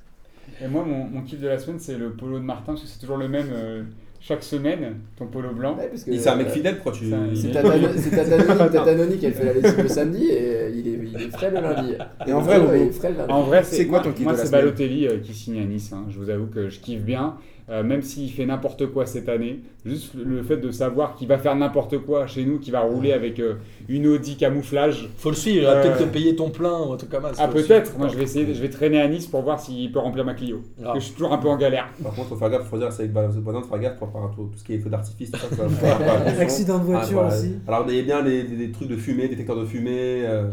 Et moi, mon, mon kiff de la semaine, c'est le polo de Martin, parce que c'est toujours le même euh, chaque semaine, ton polo blanc. Ouais, parce que, Il- C'est un mec euh, fidèle, pourquoi tu. c'est un- C'est Il- Tata c'est Tata Noni- Tata Noni qui a fait la lessive le samedi et il est, il est frais le lundi. Et en vrai, Ouais, Bobo, il est frais le lundi. En vrai, C'est quoi ton kiff Moi, de la c'est Balotelli euh, qui signe à Nice. hein. Je vous avoue que je kiffe bien. Euh, même s'il fait n'importe quoi cette année, juste le- fait de savoir qu'il va faire n'importe quoi chez nous, qu'il va rouler avec euh, une Audi camouflage. Faut le suivre, il va Euh, peut-être te payer ton plein ou un truc comme ça. Ah peut-être. Moi, je vais essayer. Je vais traîner à Nice pour voir s'il peut remplir ma Clio. Parce Grave. que je suis toujours un peu en galère. Par contre, faut faire gaffe, faut dire, c'est avec de faire gaffe pour faire tout, tout ce qui est feu d'artifice, tout ça. Accident de voiture Ah, voilà. aussi. Alors, il y a bien des trucs de fumée, détecteurs de fumée. euh,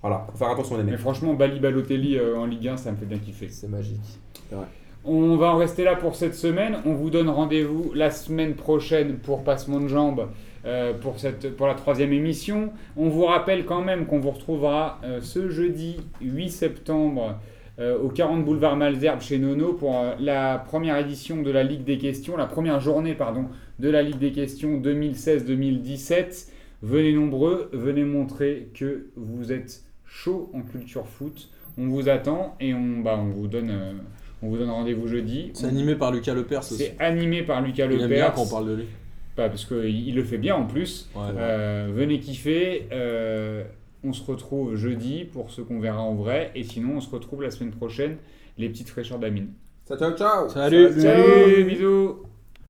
voilà, faut faire attention, les Mais mecs. franchement, Bali Balotelli euh, en Ligue 1, ça me fait bien kiffer. C'est magique. On va en rester là pour cette semaine. On vous donne rendez-vous la semaine prochaine pour Passement de Jambes euh, pour, la troisième émission. On vous rappelle quand même qu'on vous retrouvera euh, ce jeudi 8 septembre euh, au 40 boulevard Malzerbe chez Nono pour la première édition de la Ligue des questions, la première journée pardon, de la Ligue des questions 2016-2017. Venez nombreux, venez montrer que vous êtes chaud en culture foot. On vous attend et on, bah, on vous donne, on vous donne rendez-vous jeudi. C'est animé par Lucas Lepers aussi. C'est animé par Lucas Il aime bien Lepers. qu'on parle de lui. Bah, parce qu'il il le fait bien en plus. Ouais, ouais. Euh, venez kiffer. euh, on se retrouve jeudi pour ceux qu'on verra en vrai. Et sinon, on se retrouve la semaine prochaine. Les petites fraîcheurs d'Amine. Ciao, ciao, ciao Salut. Salut, bisous